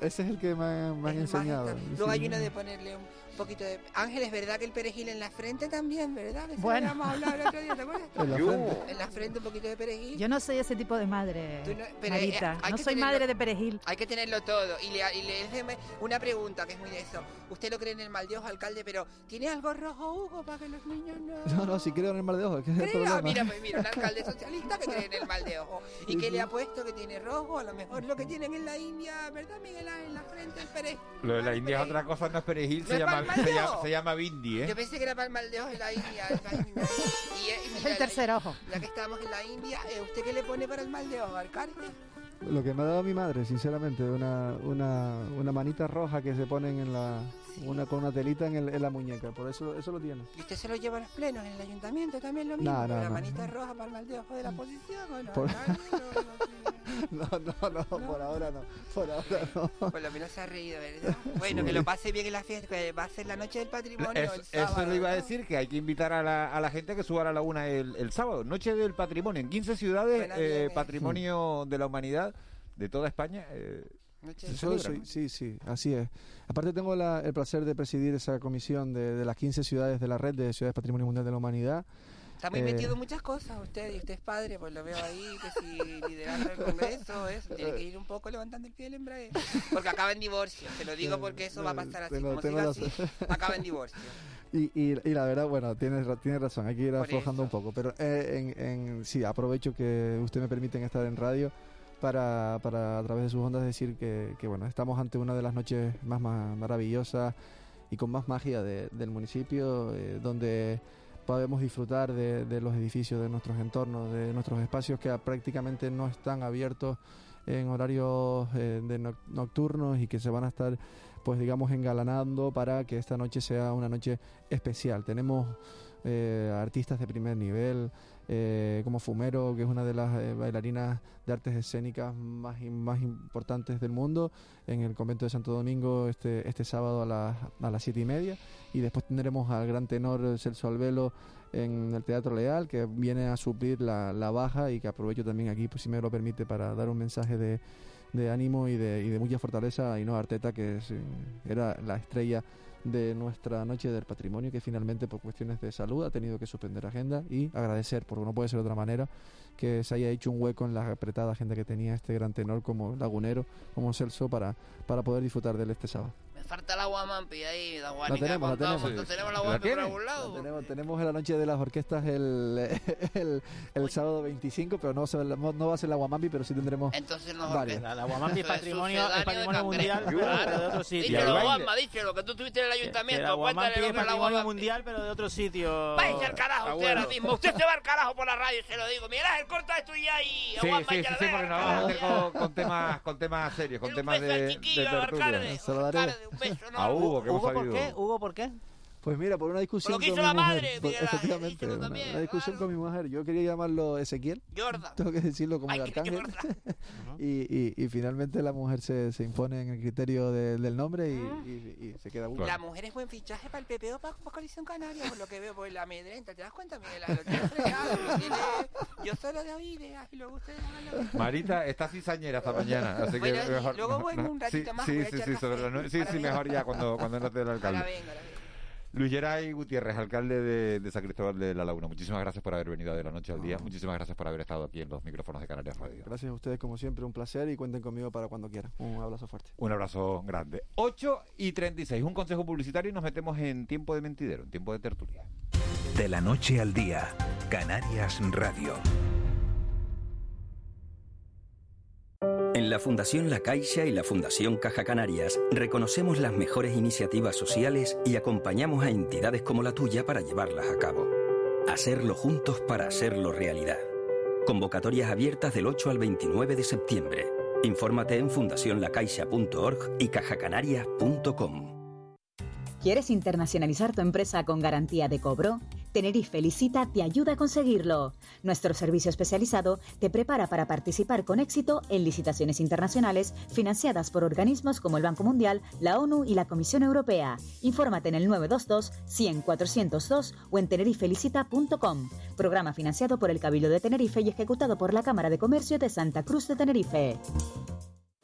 ese es el que me, han enseñado. Luego hay uno de ponerle un poquito de... Ángel, es verdad que el perejil en la frente también, ¿verdad? bueno. el otro día, ¿te acuerdas? en, la frente. en la frente un poquito de perejil. Yo no soy ese tipo de madre, no, pero, eh, no soy madre de perejil. Hay que tenerlo todo. Y le, y le una pregunta que es muy de eso. ¿Usted lo cree en el mal de ojo, alcalde, pero ¿tiene algo rojo, Hugo, para que los niños no...? No, no, si creo en el mal de ojo, ¿qué es el problema? Mira, pues mira, un alcalde socialista que cree en el mal de ojo. ¿Y que le ha puesto que tiene rojo? A lo mejor lo que tienen en la India, ¿verdad, Miguel? En la frente, el perejil. Lo de la India es otra cosa, no es perejil, se, llama, se, llama, bindi, ¿eh? Yo pensé que era para el mal de ojo en la India. y, el tercer ojo. Ya que estamos en la India, ¿eh, ¿usted qué le pone para el mal de ojo, alcalde? Lo que me ha dado mi madre, sinceramente, una, una, una manita roja que se ponen en la, una con una telita en, el, en, la muñeca, por eso eso lo tiene. ¿Y usted se lo lleva a los plenos en el ayuntamiento también lo mismo? la manita roja para el mal de ojo de la posición o no? no, no, no, por ahora no, por ahora no. Por lo menos se ha reído, ¿verdad? Bueno, que lo pase bien en la fiesta, que va a ser la noche del patrimonio el sábado, Eso le iba a decir, que hay que invitar a la, a la gente que suba a la laguna el, el sábado, noche del patrimonio, en 15 ciudades, eh, patrimonio de la humanidad de toda España. Eh, sí, sí, así es. Aparte tengo el placer de presidir esa comisión de, de, las 15 ciudades de la red de Ciudades Patrimonio Mundial de la Humanidad Está muy metido en muchas cosas usted, y usted es padre, pues lo veo ahí, que si liderando el Congreso, eso, tiene que ir un poco levantando el pie del embrague. Porque acaba en divorcio, te lo digo porque eso va a pasar así, como siga así, acaba en divorcio. Y, y, y, la verdad, bueno, tiene, tiene razón, hay que ir aflojando un poco. Pero eh, en, en, sí, aprovecho que usted me permite estar en radio para, para a través de sus ondas decir que, que, bueno, estamos ante una de las noches más, más maravillosas y con más magia del municipio, eh, donde podemos disfrutar de, de, los edificios, de nuestros entornos, de nuestros espacios que prácticamente no están abiertos en horarios eh, de nocturnos y que se van a estar pues digamos engalanando para que esta noche sea una noche especial. Tenemos eh, artistas de primer nivel, eh, como Fumero, que es una de las eh, bailarinas de artes escénicas más, más importantes del mundo, en el convento de Santo Domingo este, este sábado a, las a las siete y media. Y después tendremos al gran tenor Celso Albelo en el Teatro Leal, que viene a suplir la, la baja y que aprovecho también aquí, pues, si me lo permite, para dar un mensaje de de ánimo y de, y de mucha fortaleza a Ainhoa Arteta, que eh, era la estrella de nuestra noche del patrimonio, que finalmente por cuestiones de salud ha tenido que suspender agenda y agradecer, porque no puede ser de otra manera, que se haya hecho un hueco en la apretada agenda que tenía este gran tenor como lagunero, como Celso, para, para poder disfrutar de él este sábado falta la guamampi ahí, la La tenemos, la tenemos. tenemos la guamampi por algún lado? tenemos, tenemos la noche de las orquestas el, el, el sábado 25, pero no, no, va a ser la guamampi, pero sí tendremos Entonces no varias. La, la guamampi es patrimonio, es patrimonio mundial, pero de otro sitio. Díselo, Guamma, díselo, que tú estuviste en el ayuntamiento. La guamampi es patrimonio mundial, pero de otro sitio. Váyase al carajo usted ahora mismo. Usted se va al carajo por la radio, se lo digo. Mira, el corta esto y ahí. Sí, sí, sí, sí, porque nos vamos a hacer con temas, con temas serios, con temas de. Se lo daré. A Hugo, Hugo, ¿por qué? Hugo, ¿por qué? Pues mira, por una discusión con mi mujer. Madre, efectivamente, una, discusión con mi mujer. Yo quería llamarlo Ezequiel. Jordan. Tengo que decirlo como el arcángel. y, y, y, finalmente la mujer se, se impone en el criterio de, del nombre y, y, se queda La mujer es buen fichaje para el PPO para, para Coalición Canaria, por lo que veo por la amedrenta. ¿Te das cuenta, Miguel? Yo solo de oídas y luego ustedes Marita está cizañera esta mañana, así que mejor... Luego voy un ratito más. Sí, sí, sí, sí, sí, mejor ya cuando, cuando no te el alcalde. Ahora venga, ahora venga. Luis Geray Gutiérrez, alcalde de, de, San Cristóbal de la Laguna. Muchísimas gracias por haber venido de la noche al día. Muchísimas gracias por haber estado aquí en los micrófonos de Canarias Radio. Gracias a ustedes, como siempre, un placer y cuenten conmigo para cuando quieran. Un abrazo fuerte. Un abrazo grande. 8 y 36, un consejo publicitario y nos metemos en tiempo de mentidero, en tiempo de tertulia. De la noche al día, Canarias Radio. En la Fundación La Caixa y la Fundación Caja Canarias reconocemos las mejores iniciativas sociales y acompañamos a entidades como la tuya para llevarlas a cabo. Hacerlo juntos para hacerlo realidad. Convocatorias abiertas del 8 al 29 de septiembre. Infórmate en fundacionlacaixa.org y cajacanarias.com. ¿Quieres internacionalizar tu empresa con garantía de cobro? Tenerife Felicita te ayuda a conseguirlo. Nuestro servicio especializado te prepara para participar con éxito en licitaciones internacionales financiadas por organismos como el Banco Mundial, la ONU y la Comisión Europea. Infórmate en el 922 100 402 o en tenerifelicita.com. Programa financiado por el Cabildo de Tenerife y ejecutado por la Cámara de Comercio de Santa Cruz de Tenerife.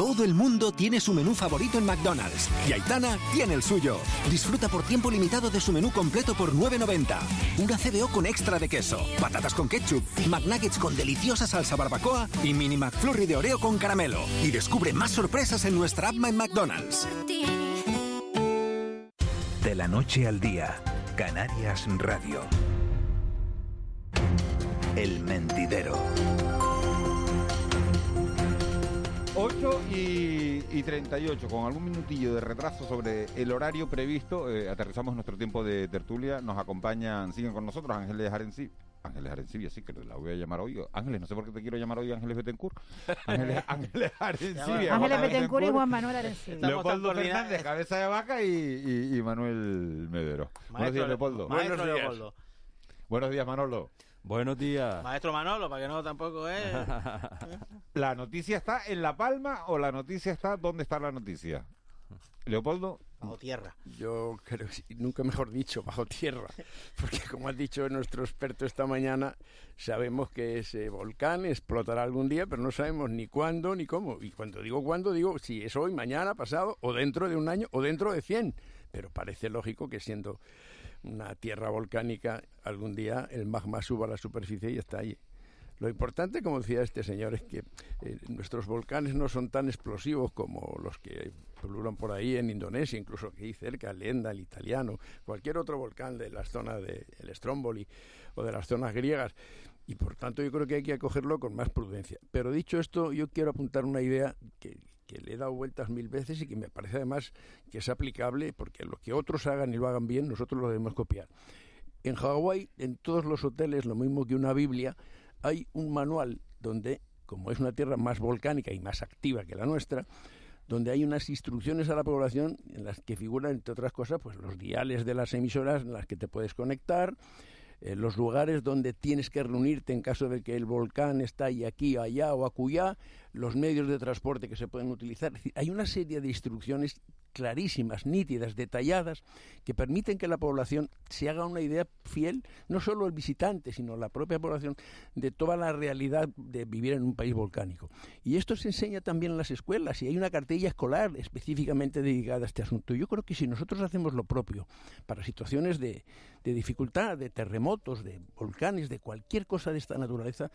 Todo el mundo tiene su menú favorito en McDonald's y Aitana tiene el suyo. Disfruta por tiempo limitado de su menú completo por 9.90. Una CBO con extra de queso, patatas con ketchup, McNuggets con deliciosa salsa barbacoa y mini McFlurry de Oreo con caramelo. Y descubre más sorpresas en nuestra app My McDonald's. De la noche al día, Canarias Radio. El mentidero. 8 y, y, 38, con algún minutillo de retraso sobre el horario previsto, eh, aterrizamos nuestro tiempo de tertulia. Nos acompañan, siguen con nosotros Ángeles Arencibia. Ángeles Arencibia, sí, que la voy a llamar hoy. Ángeles, no sé por qué te quiero llamar hoy Ángeles Betancourt. Ángeles, Ángeles Arencibia. Ángeles Betancourt y Juan Manuel Arencibia. Leopoldo Fernández, cabeza de vaca, y, y, Manuel Medero. Buenos días, Leopoldo. Buenos días. Leopoldo. Buenos días, Manolo. Buenos días. Maestro Manolo, para que no tampoco es. ¿La noticia está en La Palma o la noticia está dónde está la noticia? Leopoldo. Bajo tierra. Yo creo, nunca mejor dicho, bajo tierra. Porque como ha dicho nuestro experto esta mañana, sabemos que ese volcán explotará algún día, pero no sabemos ni cuándo ni cómo. Y cuando digo cuándo, digo si es hoy, mañana, pasado, o dentro de un año, o dentro de 100. Pero parece lógico que siendo una tierra volcánica, algún día el magma suba a la superficie y está ahí. Lo importante, como decía este señor, es que eh, nuestros volcanes no son tan explosivos como los que pululan por ahí en Indonesia, incluso aquí cerca, Lenda, el italiano, cualquier otro volcán de las zonas del de Stromboli o de las zonas griegas. Y por tanto yo creo que hay que acogerlo con más prudencia. Pero dicho esto, yo quiero apuntar una idea que, que le he dado vueltas mil veces y que me parece además que es aplicable porque lo que otros hagan y lo hagan bien, nosotros lo debemos copiar. En Hawái, en todos los hoteles, lo mismo que una Biblia, hay un manual donde, como es una tierra más volcánica y más activa que la nuestra, donde hay unas instrucciones a la población en las que figuran, entre otras cosas, pues los diales de las emisoras en las que te puedes conectar, eh, los lugares donde tienes que reunirte en caso de que el volcán está ahí, aquí, allá o acullá, los medios de transporte que se pueden utilizar. hay una serie de instrucciones clarísimas, nítidas, detalladas, que permiten que la población se haga una idea fiel, no solo el visitante, sino la propia población, de toda la realidad de vivir en un país volcánico. Y esto se enseña también en las escuelas y hay una cartilla escolar específicamente dedicada a este asunto. Yo creo que si nosotros hacemos lo propio para situaciones de, de dificultad, de terremotos, de volcanes, de cualquier cosa de esta naturaleza,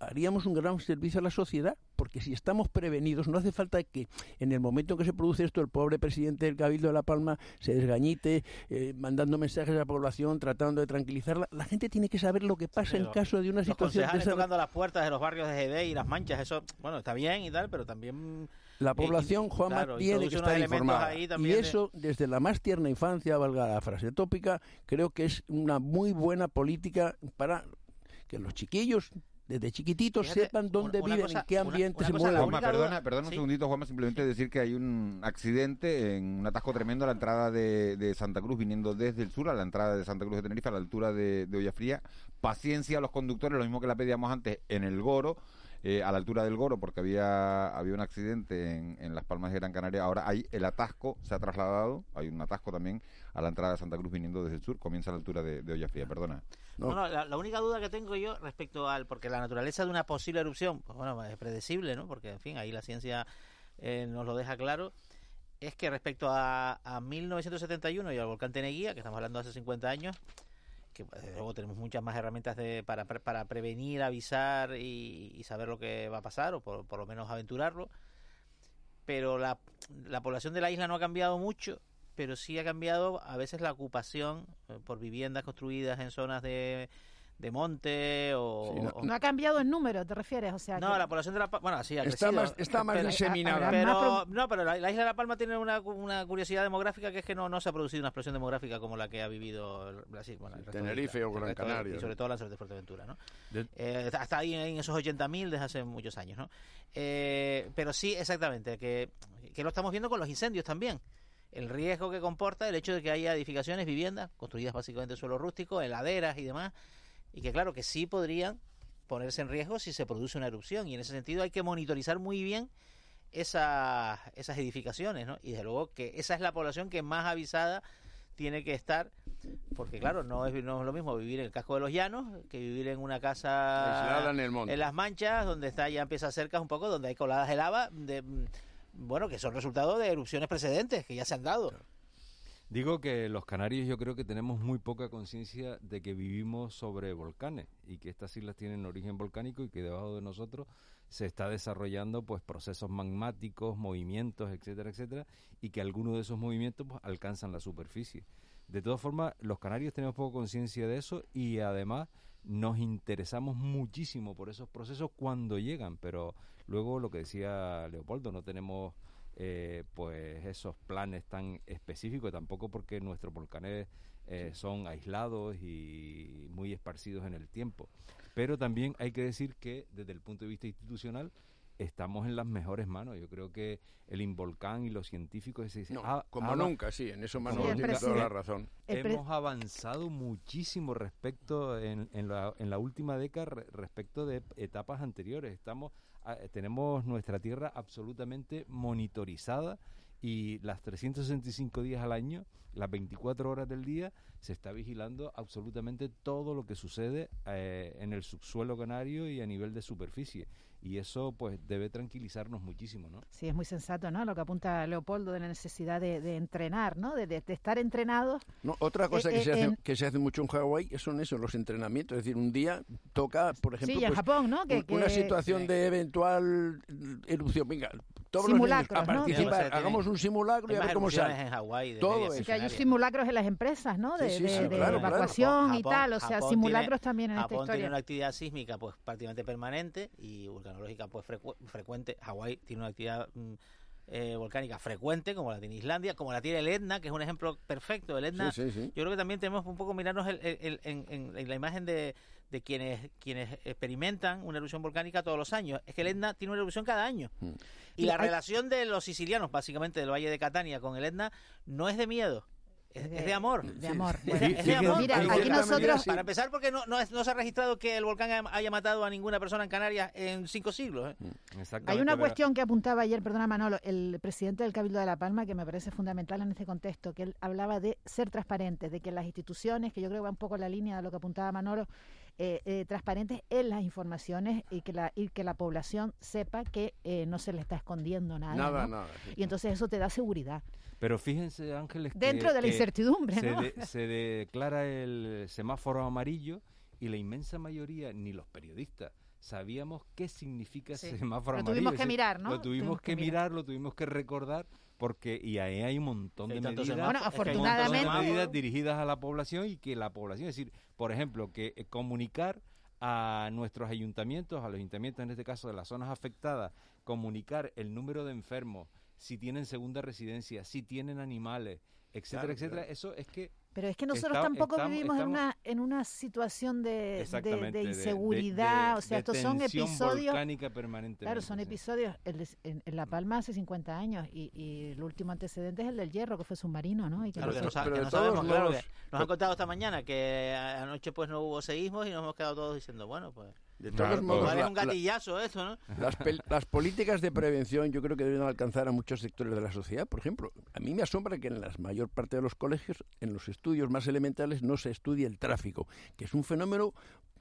haríamos un gran servicio a la sociedad, porque si estamos prevenidos, no hace falta que en el momento en que se produce esto, el pobre presidente del Cabildo de La Palma se desgañite, eh, mandando mensajes a la población, tratando de tranquilizarla. La gente tiene que saber lo que pasa en caso de una situación de tocando las puertas de los barrios de GD y las manchas, eso, bueno, está bien y tal, pero también... La población, Juanma, tiene que estar informada. Y eso, desde la más tierna infancia, valga la frase tópica, creo que es una muy buena política para que los chiquillos desde chiquititos sepan dónde viven, en qué ambiente se mueven. perdona, perdona un segundito, Juanma, simplemente decir que hay un accidente en un atasco tremendo a la entrada de, Santa Cruz, viniendo desde el sur a la entrada de Santa Cruz de Tenerife, a la altura de, de Ollafría. Paciencia a los conductores, lo mismo que la pedíamos antes en el Goro. Eh, a la altura del Goro porque había, había un accidente en, Las Palmas de Gran Canaria. Ahora hay el atasco, se ha trasladado, hay un atasco también a la entrada de Santa Cruz viniendo desde el sur, comienza a la altura de, de Ollafría, perdona. No. la, única duda que tengo yo respecto al, porque la naturaleza de una posible erupción, pues bueno, es predecible, ¿no? Porque, en fin, ahí la ciencia eh, nos lo deja claro, es que respecto a, a 1971 y al volcán Teneguía, que estamos hablando de hace 50 años, que luego tenemos muchas más herramientas de, para, para prevenir, avisar y, saber lo que va a pasar, o por, por lo menos aventurarlo. Pero la, la población de la isla no ha cambiado mucho pero sí ha cambiado a veces la ocupación eh, por viviendas construidas en zonas de, de monte o no, ha cambiado el número, ¿te refieres? O sea, no, la población de La Palma, bueno, sí, ha está más, está más diseminada. Pero, no, pero la, isla de La Palma tiene una, una, curiosidad demográfica que es que no, no se ha producido una explosión demográfica como la que ha vivido Brasil. Bueno, Tenerife o Gran Canaria. Y sobre todo Lanzarote de Fuerteventura, ¿no? Eh, hasta ahí en esos 80.000 desde hace muchos años, ¿no? Eh, pero sí, exactamente, que, que lo estamos viendo con los incendios también el riesgo que comporta el hecho de que haya edificaciones, viviendas, construidas básicamente en suelo rústico, heladeras y demás, y que claro, que sí podrían ponerse en riesgo si se produce una erupción, y en ese sentido hay que monitorizar muy bien esa, esas edificaciones, ¿no? Y desde luego que esa es la población que más avisada tiene que estar, porque claro, no es, no es lo mismo vivir en el casco de los llanos que vivir en una casa en, el monte. en las manchas, donde está ya empieza cerca un poco, donde hay coladas de lava, de bueno, que son resultado de erupciones precedentes que ya se han dado. Digo que los canarios yo creo que tenemos muy poca conciencia de que vivimos sobre volcanes y que estas islas tienen origen volcánico y que debajo de nosotros se está desarrollando pues procesos magmáticos, movimientos, etcétera, etcétera, y que algunos de esos movimientos pues, alcanzan la superficie. De todas formas, los canarios tenemos poca conciencia de eso y además nos interesamos muchísimo por esos procesos cuando llegan, pero luego lo que decía Leopoldo, no tenemos eh, pues esos planes tan específicos, tampoco porque nuestros volcanes eh, son aislados y muy esparcidos en el tiempo. Pero también hay que decir que desde el punto de vista institucional estamos en las mejores manos. Yo creo que el Involcán y los científicos se ah, como nunca, sí, en eso Manuel tiene toda la razón. Hemos avanzado muchísimo respecto en, en, la, en la última década respecto de etapas anteriores. Estamos ah, tenemos nuestra tierra absolutamente monitorizada y las 365 días al año, las 24 horas del día, se está vigilando absolutamente todo lo que sucede eh, en el subsuelo canario y a nivel de superficie y eso pues debe tranquilizarnos muchísimo, ¿no? Sí, es muy sensato, ¿no? Lo que apunta Leopoldo de la necesidad de, entrenar, ¿no? De, estar entrenados. No, otra cosa que, se hace, que se hace mucho en Hawái son eso, los entrenamientos. Es decir, un día toca, por ejemplo, sí, en pues, Japón, ¿no? Que, una situación de eventual erupción. Venga, todos simulacros, los niños a participar, hagamos un simulacro y a ver cómo sale. En Hawái, Todo eso. Que hay simulacros en las empresas, ¿no? De, evacuación y tal, o sea, simulacros también en esta historia. tiene una actividad sísmica pues prácticamente permanente y volcanológica pues frecuente. Hawái tiene una actividad mm, eh, volcánica frecuente, como la tiene Islandia, como la tiene el Etna, que es un ejemplo perfecto. El Etna, yo creo que también tenemos un poco mirarnos en, la imagen de, de, quienes, quienes experimentan una erupción volcánica todos los años. Es que el Etna tiene una erupción cada año. Mm. Y la relación de los sicilianos, básicamente del Valle de Catania, con el Etna, no es de miedo es, de amor. De amor. Es, de, amor. Mira, aquí nosotros... Para empezar, porque no, no, se ha registrado que el volcán haya matado a ninguna persona en Canarias en cinco siglos. ¿eh? Mm, Hay una cuestión que apuntaba ayer, perdona Manolo, el presidente del Cabildo de La Palma, que me parece fundamental en este contexto, que él hablaba de ser transparentes, de que las instituciones, que yo creo que va un poco en la línea de lo que apuntaba Manolo, eh, eh, transparentes en las informaciones y que la, y que la población sepa que eh, no se le está escondiendo nada. Nada, nada. Y entonces eso te da seguridad. Pero fíjense, Ángeles, dentro de la incertidumbre, se, ¿no? se declara el semáforo amarillo y la inmensa mayoría, ni los periodistas, sabíamos qué significa semáforo amarillo. Lo tuvimos que mirar, ¿no? Lo tuvimos, que, mirar, lo tuvimos que recordar, porque y ahí hay un montón de medidas, bueno, afortunadamente, medidas dirigidas a la población y que la población, es decir, por ejemplo, que eh, comunicar a nuestros ayuntamientos, a los ayuntamientos en este caso de las zonas afectadas, comunicar el número de enfermos, si tienen segunda residencia, si tienen animales, etcétera, etcétera. Eso es que pero es que nosotros tampoco vivimos en una en una situación de, de, inseguridad, o sea, estos son episodios Claro, son episodios en, La Palma hace 50 años y, el último antecedente es el del Hierro que fue submarino, ¿no? Y que claro, que, no, sabemos, claro, que nos han contado esta mañana que anoche pues no hubo seísmos y nos hemos quedado todos diciendo, bueno, pues de todos modos, un gatillazo eso, ¿no? Las, políticas de prevención yo creo que deben alcanzar a muchos sectores de la sociedad. Por ejemplo, a mí me asombra que en la mayor parte de los colegios, en los estudios más elementales, no se estudie el tráfico, que es un fenómeno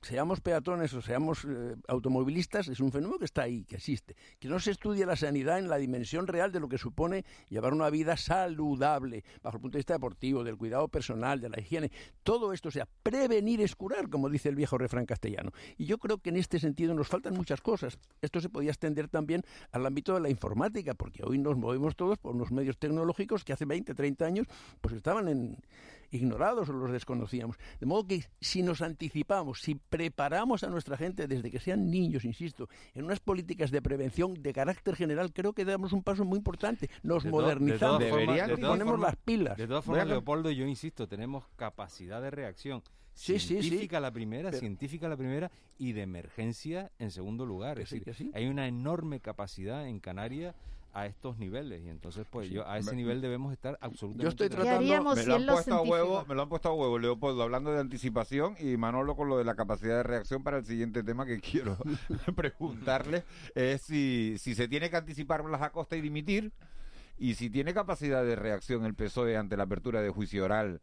seamos peatones o seamos eh, automovilistas, es un fenómeno que está ahí, que existe. Que no se estudie la sanidad en la dimensión real de lo que supone llevar una vida saludable, bajo el punto de vista deportivo, del cuidado personal, de la higiene. Todo esto, sea, prevenir es curar, como dice el viejo refrán castellano. Y yo creo que en este sentido nos faltan muchas cosas. Esto se podía extender también al ámbito de la informática, porque hoy nos movemos todos por unos medios tecnológicos que hace 20, 30 años pues estaban en ignorados o los desconocíamos. De modo que si nos anticipamos, si preparamos a nuestra gente desde que sean niños, insisto, en unas políticas de prevención de carácter general, creo que damos un paso muy importante. Nos modernizamos, y ponemos las pilas. De todas formas, Leopoldo, yo insisto, tenemos capacidad de reacción. científica la primera, científica la primera y de emergencia en segundo lugar. Es decir, hay una enorme capacidad en Canarias a estos niveles. Y entonces pues yo a ese nivel debemos estar absolutamente yo estoy tratando me lo han puesto a huevo me lo han puesto a huevo Leopoldo. Hablando de anticipación y Manolo con lo de la capacidad de reacción para el siguiente tema que quiero preguntarle es si, si se tiene que anticipar Blas Acosta y dimitir y si tiene capacidad de reacción el PSOE ante la apertura de juicio oral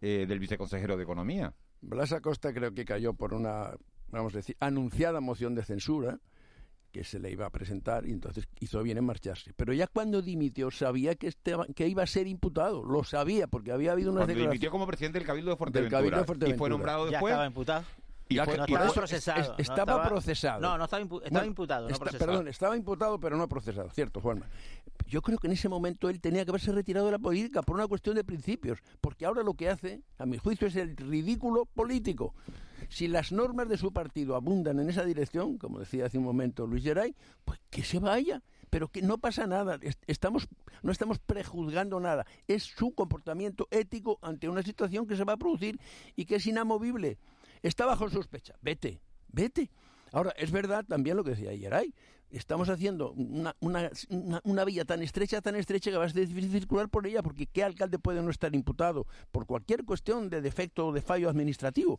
eh, del viceconsejero de Economía. Blas Acosta creo que cayó por una vamos a decir anunciada moción de censura que se le iba a presentar y entonces hizo bien en marcharse. Pero ya cuando dimitió sabía que, estaba, que iba a ser imputado, lo sabía porque había habido una cuando dimitió como presidente del Cabildo de Fuerteventura, y fue nombrado después. Ya estaba imputado. Y, no estaba procesado. estaba, procesado. No, no estaba, imputado, no. Perdón, estaba imputado, pero no procesado, cierto, Juanma. Yo creo que en ese momento él tenía que haberse retirado de la política por una cuestión de principios, porque ahora lo que hace, a mi juicio, es el ridículo político. Si las normas de su partido abundan en esa dirección, como decía hace un momento Luis Geray, pues que se vaya pero que no pasa nada, estamos, no estamos prejuzgando nada, es su comportamiento ético ante una situación que se va a producir y que es inamovible. Está bajo sospecha, vete, vete. Ahora, es verdad también lo que decía Geray, estamos haciendo una, una, una, vía tan estrecha, tan estrecha que va a ser difícil circular por ella, porque ¿qué alcalde puede no estar imputado por cualquier cuestión de defecto o de fallo administrativo?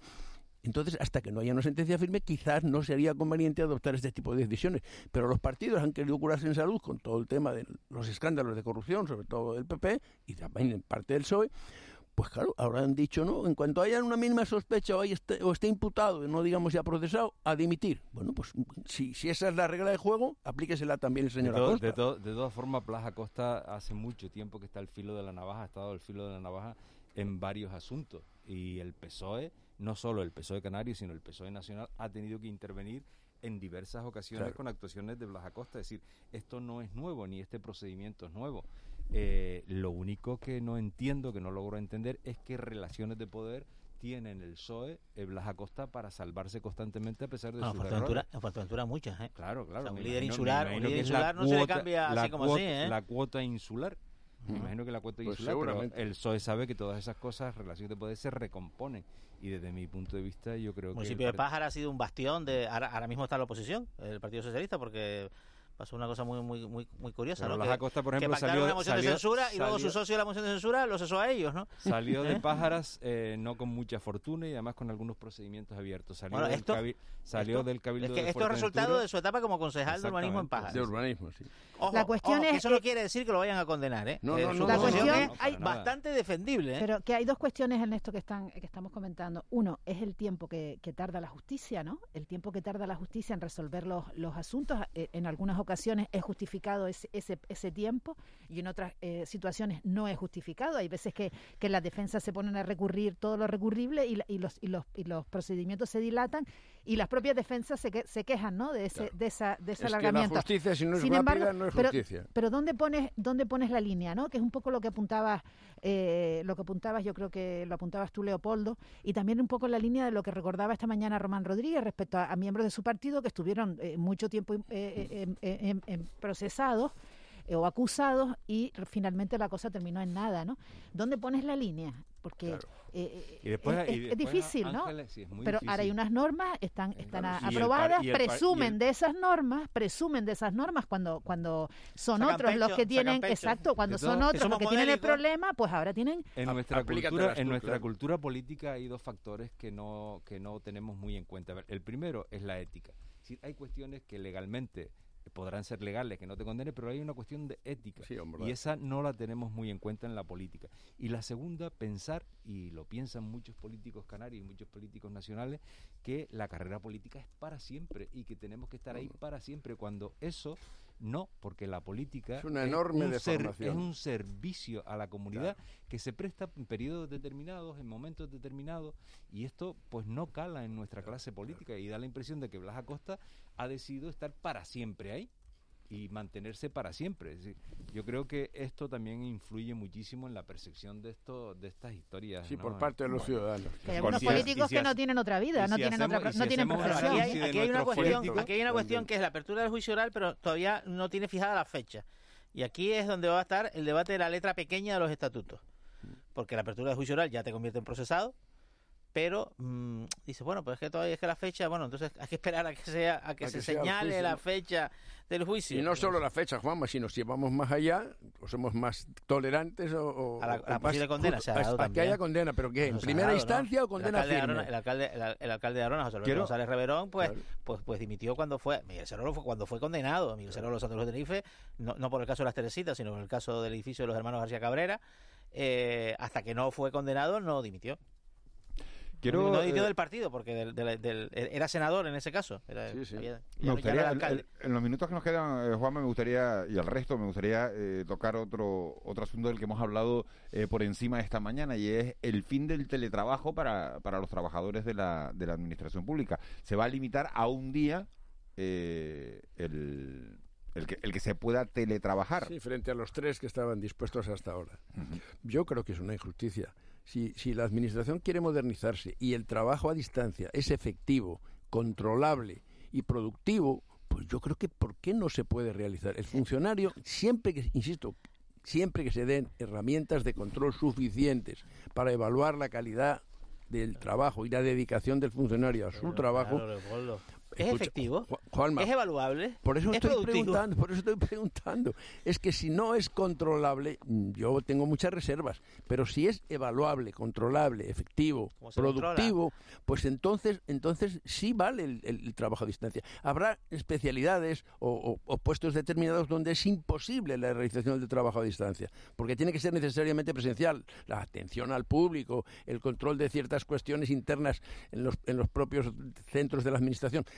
Entonces, hasta que no haya una sentencia firme, quizás no sería conveniente adoptar este tipo de decisiones. Pero los partidos han querido curarse en salud con todo el tema de los escándalos de corrupción, sobre todo del PP y también en parte del PSOE. Pues claro, ahora han dicho, ¿no? En cuanto haya una mínima sospecha o, esté, o esté imputado, no digamos ya procesado, a dimitir. Bueno, pues si, si esa es la regla de juego, aplíquesela también el señor Acosta. De, de todas formas, Blas Acosta hace mucho tiempo que está al filo de la navaja, ha estado al filo de la navaja en varios asuntos. Y el PSOE, no solo el PSOE Canario, sino el PSOE Nacional, ha tenido que intervenir en diversas ocasiones con actuaciones de Blas Acosta. Es decir, esto no es nuevo, ni este procedimiento es nuevo. Eh, lo único que no entiendo, que no logro entender, es qué relaciones de poder tienen el PSOE, el Blas Acosta, para salvarse constantemente a pesar de no, sus errores. Fuerteventura muchas, ¿eh? Claro, claro. un líder insular, un líder insular no se le cambia así como así, ¿eh? La cuota insular. Me imagino que la cuota pues insular, pero el PSOE sabe que todas esas cosas, relaciones de poder, se recomponen. Y desde mi punto de vista, yo creo que... El municipio de Pájara ha sido un bastión de... Ahora, ahora mismo está la oposición, el Partido Socialista, porque pasó una cosa muy muy muy muy curiosa, ¿no? que, Acosta, por ejemplo, salió una moción de censura y luego su socio de la moción de censura los cesó a ellos, ¿no? Salió de ¿Eh? Pájaras eh, no con mucha fortuna y además con algunos procedimientos abiertos. Salió, del, esto, salió del cabildo es que de esto es resultado de su etapa como concejal de urbanismo en Pájaras. De urbanismo, sí. la cuestión es eso no quiere decir que lo vayan a condenar, ¿eh? No, no, no, la cuestión es bastante defendible, ¿eh? Pero que hay dos cuestiones en esto que están que estamos comentando. Uno es el tiempo que, que tarda la justicia, ¿no? El tiempo que tarda la justicia en resolver los, los asuntos eh, en algunas ocasiones es justificado justificado ese, ese, ese tiempo y en otras eh, situaciones no es justificado. Hay veces que, que las defensas se ponen a recurrir todo lo recurrible y, y, los, y, los, y los procedimientos se dilatan y las propias defensas se, que, se quejan ¿no? de ese, de esa, de ese es alargamiento. Que la justicia, si no es Sin embargo, no es pero, justicia. Pero ¿dónde pones, dónde pones la línea? ¿no? Que es un poco lo que apuntabas, eh, lo que apuntabas, yo creo que lo apuntabas tú, Leopoldo, y también un poco la línea de lo que recordaba esta mañana Román Rodríguez respecto a, a miembros de su partido que estuvieron eh, mucho tiempo eh, procesados o acusados y finalmente la cosa terminó en nada, ¿no? ¿Dónde pones la línea? Porque eh, es, difícil, ¿no? Pero ahora hay unas normas, están, están aprobadas, presumen de esas normas, presumen de esas normas cuando cuando son otros los que tienen, exacto, cuando son otros los que tienen el problema, pues ahora tienen... En nuestra, cultura, en nuestra cultura política hay dos factores que no, que no tenemos muy en cuenta. El primero es la ética. Si hay cuestiones que legalmente podrán ser legales, que no te condenen, pero hay una cuestión de ética. y esa no la tenemos muy en cuenta en la política. Y la segunda, pensar, y lo piensan muchos políticos canarios y muchos políticos nacionales, que la carrera política es para siempre y que tenemos que estar ahí para siempre, cuando eso no, porque la política es, una enorme un, ser, es un servicio a la comunidad que se presta en periodos determinados, en momentos determinados, y esto pues no cala en nuestra clase política y da la impresión de que Blas Acosta ha decidido estar para siempre ahí y mantenerse para siempre. yo creo que esto también influye muchísimo en la percepción de esto, de estas historias. Sí, por parte de los ciudadanos. hay algunos políticos que no tienen otra vida, no tienen otra, no tienen profesión. Aquí hay, una cuestión, aquí hay una cuestión que es la apertura del juicio oral, pero todavía no tiene fijada la fecha. Y aquí es donde va a estar el debate de la letra pequeña de los estatutos. Porque la apertura del juicio oral ya te convierte en procesado, pero mmm, dice bueno pues es que todavía es que la fecha bueno entonces hay que esperar a que sea a que se señale la fecha del juicio y no solo la fecha Juanma si nos llevamos más allá o somos más tolerantes o, a la, posible condena se ha dado a, que haya condena pero que en primera instancia o condena el firme el alcalde el, alcalde de Arona José Luis González Reverón pues pues pues dimitió cuando fue Miguel Cerolo fue cuando fue condenado. Miguel Cerolo Santos de Tenerife no, no por el caso de las Teresitas sino por el caso del edificio de los hermanos García Cabrera eh, hasta que no fue condenado no dimitió Quiero, no dimitió del partido, porque del, era senador en ese caso. sí, sí. me gustaría, en los minutos que nos quedan, eh, Juan, me gustaría, y el resto, me gustaría eh, tocar otro, otro asunto del que hemos hablado eh, por encima esta mañana, y es el fin del teletrabajo para, para los trabajadores de la, de la administración pública. Se va a limitar a un día el, el que, el que se pueda teletrabajar. Sí, frente a los tres que estaban dispuestos hasta ahora. Yo creo que es una injusticia si, si la Administración quiere modernizarse y el trabajo a distancia es efectivo, controlable y productivo, pues yo creo que ¿por qué no se puede realizar? El funcionario, siempre que, insisto, siempre que se den herramientas de control suficientes para evaluar la calidad del trabajo y la dedicación del funcionario a su trabajo, ¿Es efectivo? ¿Es evaluable? Por eso estoy preguntando, por eso estoy preguntando. Es que si no es controlable, yo tengo muchas reservas, pero si es evaluable, controlable, efectivo, productivo, pues entonces, entonces sí vale el, trabajo a distancia. Habrá especialidades o, puestos determinados donde es imposible la realización del trabajo a distancia, porque tiene que ser necesariamente presencial, la atención al público, el control de ciertas cuestiones internas en los, en los propios centros de la administración.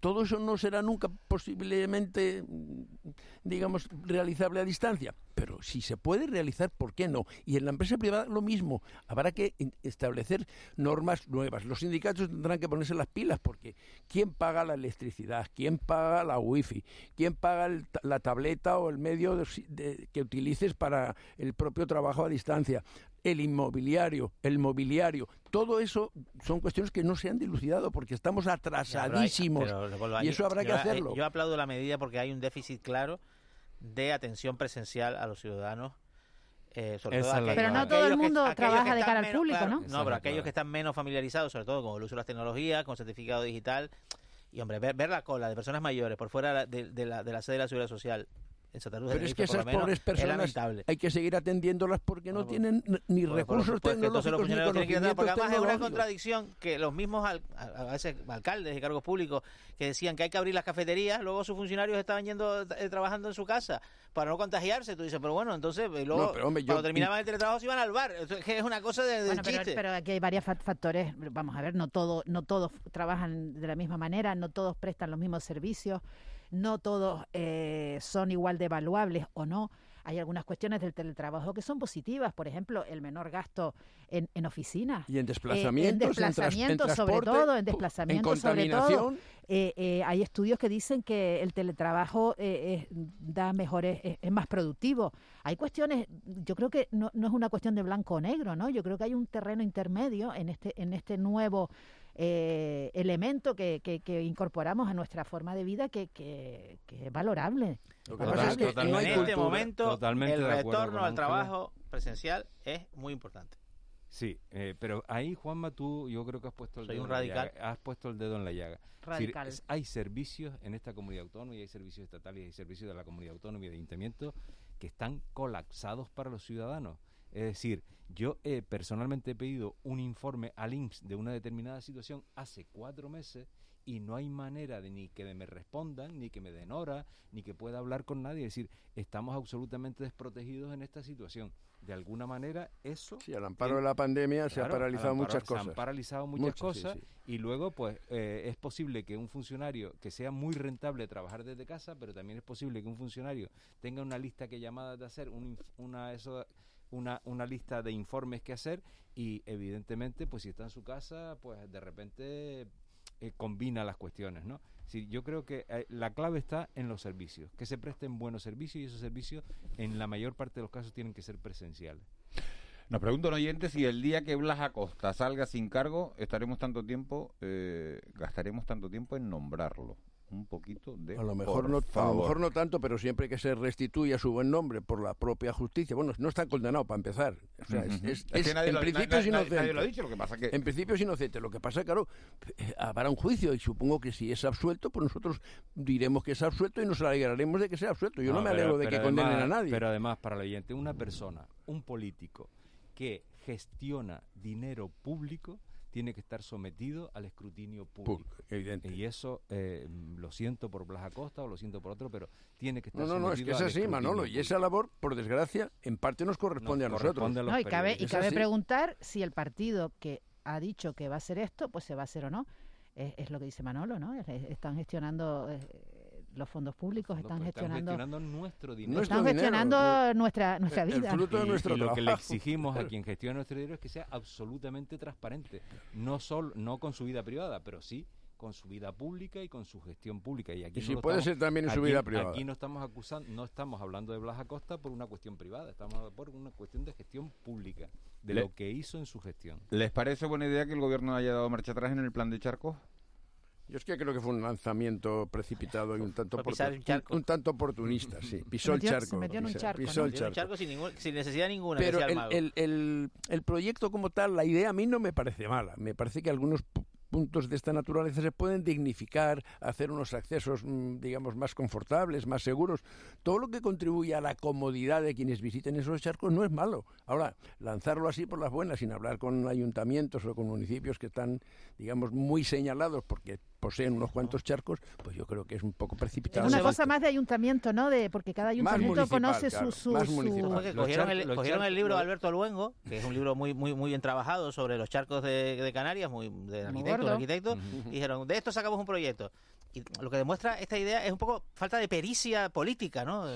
Todo eso no será nunca posiblemente, digamos, realizable a distancia. Pero si se puede realizar, ¿por qué no? Y en la empresa privada lo mismo. Habrá que establecer normas nuevas. Los sindicatos tendrán que ponerse las pilas porque ¿quién paga la electricidad? ¿Quién paga la wifi? ¿Quién paga la tableta o el medio que utilices para el propio trabajo a distancia? el inmobiliario, el mobiliario, todo eso son cuestiones que no se han dilucidado porque estamos atrasadísimos y eso habrá que hacerlo. Yo aplaudo la medida porque hay un déficit claro de atención presencial a los ciudadanos. Eh, pero no todo el mundo trabaja de cara al público, ¿no? No, pero aquellos que están menos familiarizados, sobre todo con el uso de las tecnologías, con certificado digital, y hombre, ver, la cola de personas mayores por fuera de, la, de la sede de la Seguridad Social pero es que esas pobres personas hay que seguir atendiéndolas porque no tienen ni recursos tecnológicos ni conocimientos Porque además es una contradicción que los mismos a veces alcaldes y cargos públicos que decían que hay que abrir las cafeterías, luego sus funcionarios estaban yendo eh, trabajando en su casa para no contagiarse. Tú dices, pero bueno, entonces eh, luego cuando terminaban el teletrabajo se iban al bar. que es una cosa de, bueno, pero, pero, aquí hay varios factores. Vamos a ver, no todo, no todos trabajan de la misma manera, no todos prestan los mismos servicios no todos eh, son igual de evaluables o no. Hay algunas cuestiones del teletrabajo que son positivas, por ejemplo, el menor gasto en, en oficinas. Y en desplazamientos. en desplazamientos, sobre todo, en desplazamientos, sobre todo. Eh, eh, hay estudios que dicen que el teletrabajo da mejores, es más productivo. Hay cuestiones, yo creo que no, no es una cuestión de blanco o negro, ¿no? Yo creo que hay un terreno intermedio en este, en este nuevo eh, elemento que, que, incorporamos a nuestra forma de vida que, que, es valorable. en este momento el retorno al trabajo presencial es muy importante. Sí, eh, pero ahí, Juanma, tú yo creo que has puesto el, dedo, En la llaga, has puesto el dedo en la llaga. hay servicios en esta comunidad autónoma y hay servicios estatales y hay servicios de la comunidad autónoma y de ayuntamientos que están colapsados para los ciudadanos. Es decir, yo he personalmente he pedido un informe al INPS de una determinada situación hace cuatro meses y no hay manera de ni que me respondan, ni que me den hora, ni que pueda hablar con nadie. Es decir, estamos absolutamente desprotegidos en esta situación. De alguna manera, eso... Sí, al amparo de la pandemia se han paralizado muchas cosas. Se han paralizado muchas, cosas y luego, pues, eh, es posible que un funcionario, que sea muy rentable trabajar desde casa, pero también es posible que un funcionario tenga una lista que llamadas de hacer, una... Eso, una, una lista de informes que hacer y evidentemente pues si está en su casa pues de repente eh, combina las cuestiones, ¿no? Sí, yo creo que eh, la clave está en los servicios, que se presten buenos servicios y esos servicios en la mayor parte de los casos tienen que ser presenciales. Nos pregunta un oyente si el día que Blas Acosta salga sin cargo, estaremos tanto tiempo, eh, gastaremos tanto tiempo en nombrarlo un poquito de a lo mejor no a lo mejor no tanto pero siempre que se restituya su buen nombre por la propia justicia. Bueno no está condenado para empezar. Es, en principio es inocente lo ha dicho, lo que pasa que... en principio es inocente. Lo que pasa claro eh, habrá un juicio y supongo que si es absuelto pues nosotros diremos que es absuelto y nos alegraremos de que sea absuelto. Yo no, me alegro de que condenen a nadie. pero además para el oyente una persona un político que gestiona dinero público tiene que estar sometido al escrutinio público. evidente. Y eso eh, lo siento por Blas Acosta o lo siento por otro, pero tiene que estar sometido No, no, es que es así, Manolo. Y esa labor, por desgracia, en parte nos corresponde a nosotros. no, y cabe, y cabe preguntar si el partido que ha dicho que va a hacer esto, pues se va a hacer o no. Es, lo que dice Manolo, ¿no? Están gestionando eh, los fondos públicos están, gestionando, nuestro dinero. Están gestionando nuestra, nuestra vida. y, lo que le exigimos a quien gestiona nuestro dinero es que sea absolutamente transparente. No, solo, no con su vida privada, pero sí con su vida pública y con su gestión pública. Y, aquí si puede ser también en su vida privada. Aquí no estamos acusando, no estamos hablando de Blas Acosta por una cuestión privada, estamos por una cuestión de gestión pública, de lo que hizo en su gestión. ¿Les parece buena idea que el gobierno haya dado marcha atrás en el plan de Charcos? Yo es que creo que fue un lanzamiento precipitado y un tanto, un, tanto oportunista, sí. Pisó el charco. Se metió en un charco. Pisó el charco. sin, sin, necesidad ninguna. Pero el, el, el, proyecto como tal, la idea a mí no me parece mala. Me parece que algunos puntos de esta naturaleza se pueden dignificar, hacer unos accesos, mm, digamos, más confortables, más seguros. Todo lo que contribuye a la comodidad de quienes visiten esos charcos no es malo. Ahora, lanzarlo así por las buenas, sin hablar con ayuntamientos o con municipios que están, digamos, muy señalados porque poseen unos cuantos charcos, pues yo creo que es un poco precipitado. Es una cosa más de ayuntamiento, ¿no? De, porque cada ayuntamiento conoce su... su, Cogieron, el, cogieron el, libro de Alberto Luengo, que es un libro muy muy muy bien trabajado sobre los charcos de, Canarias, muy de arquitectos, arquitectos, y dijeron, de esto sacamos un proyecto. Y lo que demuestra esta idea es un poco falta de pericia política, ¿no?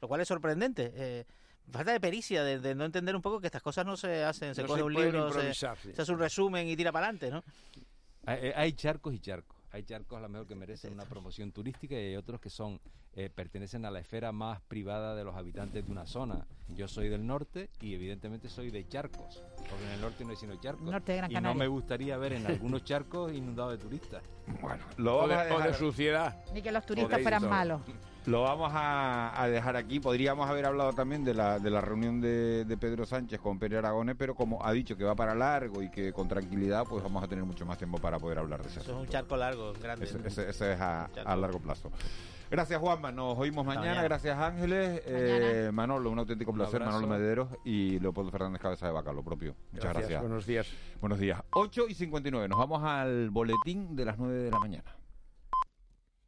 Lo cual es sorprendente. Eh, falta de pericia, de, no entender un poco que estas cosas no se hacen, se coge un libro, se, se, hace un resumen y tira para adelante, ¿no? hay charcos y charcos hay charcos a lo mejor que merecen una promoción turística y hay otros que son eh, pertenecen a la esfera más privada de los habitantes de una zona. Yo soy del norte y evidentemente soy de charcos, porque en el norte no hay sino charcos. y no me gustaría ver en algunos charcos inundados de turistas. Bueno, lo vamos a dejar... de suciedad. Ni que los turistas fueran malos. Lo vamos a, dejar aquí. Podríamos haber hablado también de la, de la reunión de, Pedro Sánchez con Pérez Aragones, pero como ha dicho que va para largo y que con tranquilidad, pues vamos a tener mucho más tiempo para poder hablar de eso. Eso es un charco largo, grande. Ese, es a, largo plazo. Gracias Juanma, nos oímos mañana. Gracias Ángeles. Eh, Manolo, un auténtico placer. Manolo Mederos y Leopoldo Fernández Cabeza de Vaca, lo propio. Muchas gracias. Buenos días. Buenos días. 8 y 59. Nos vamos al boletín de las 9 de la mañana.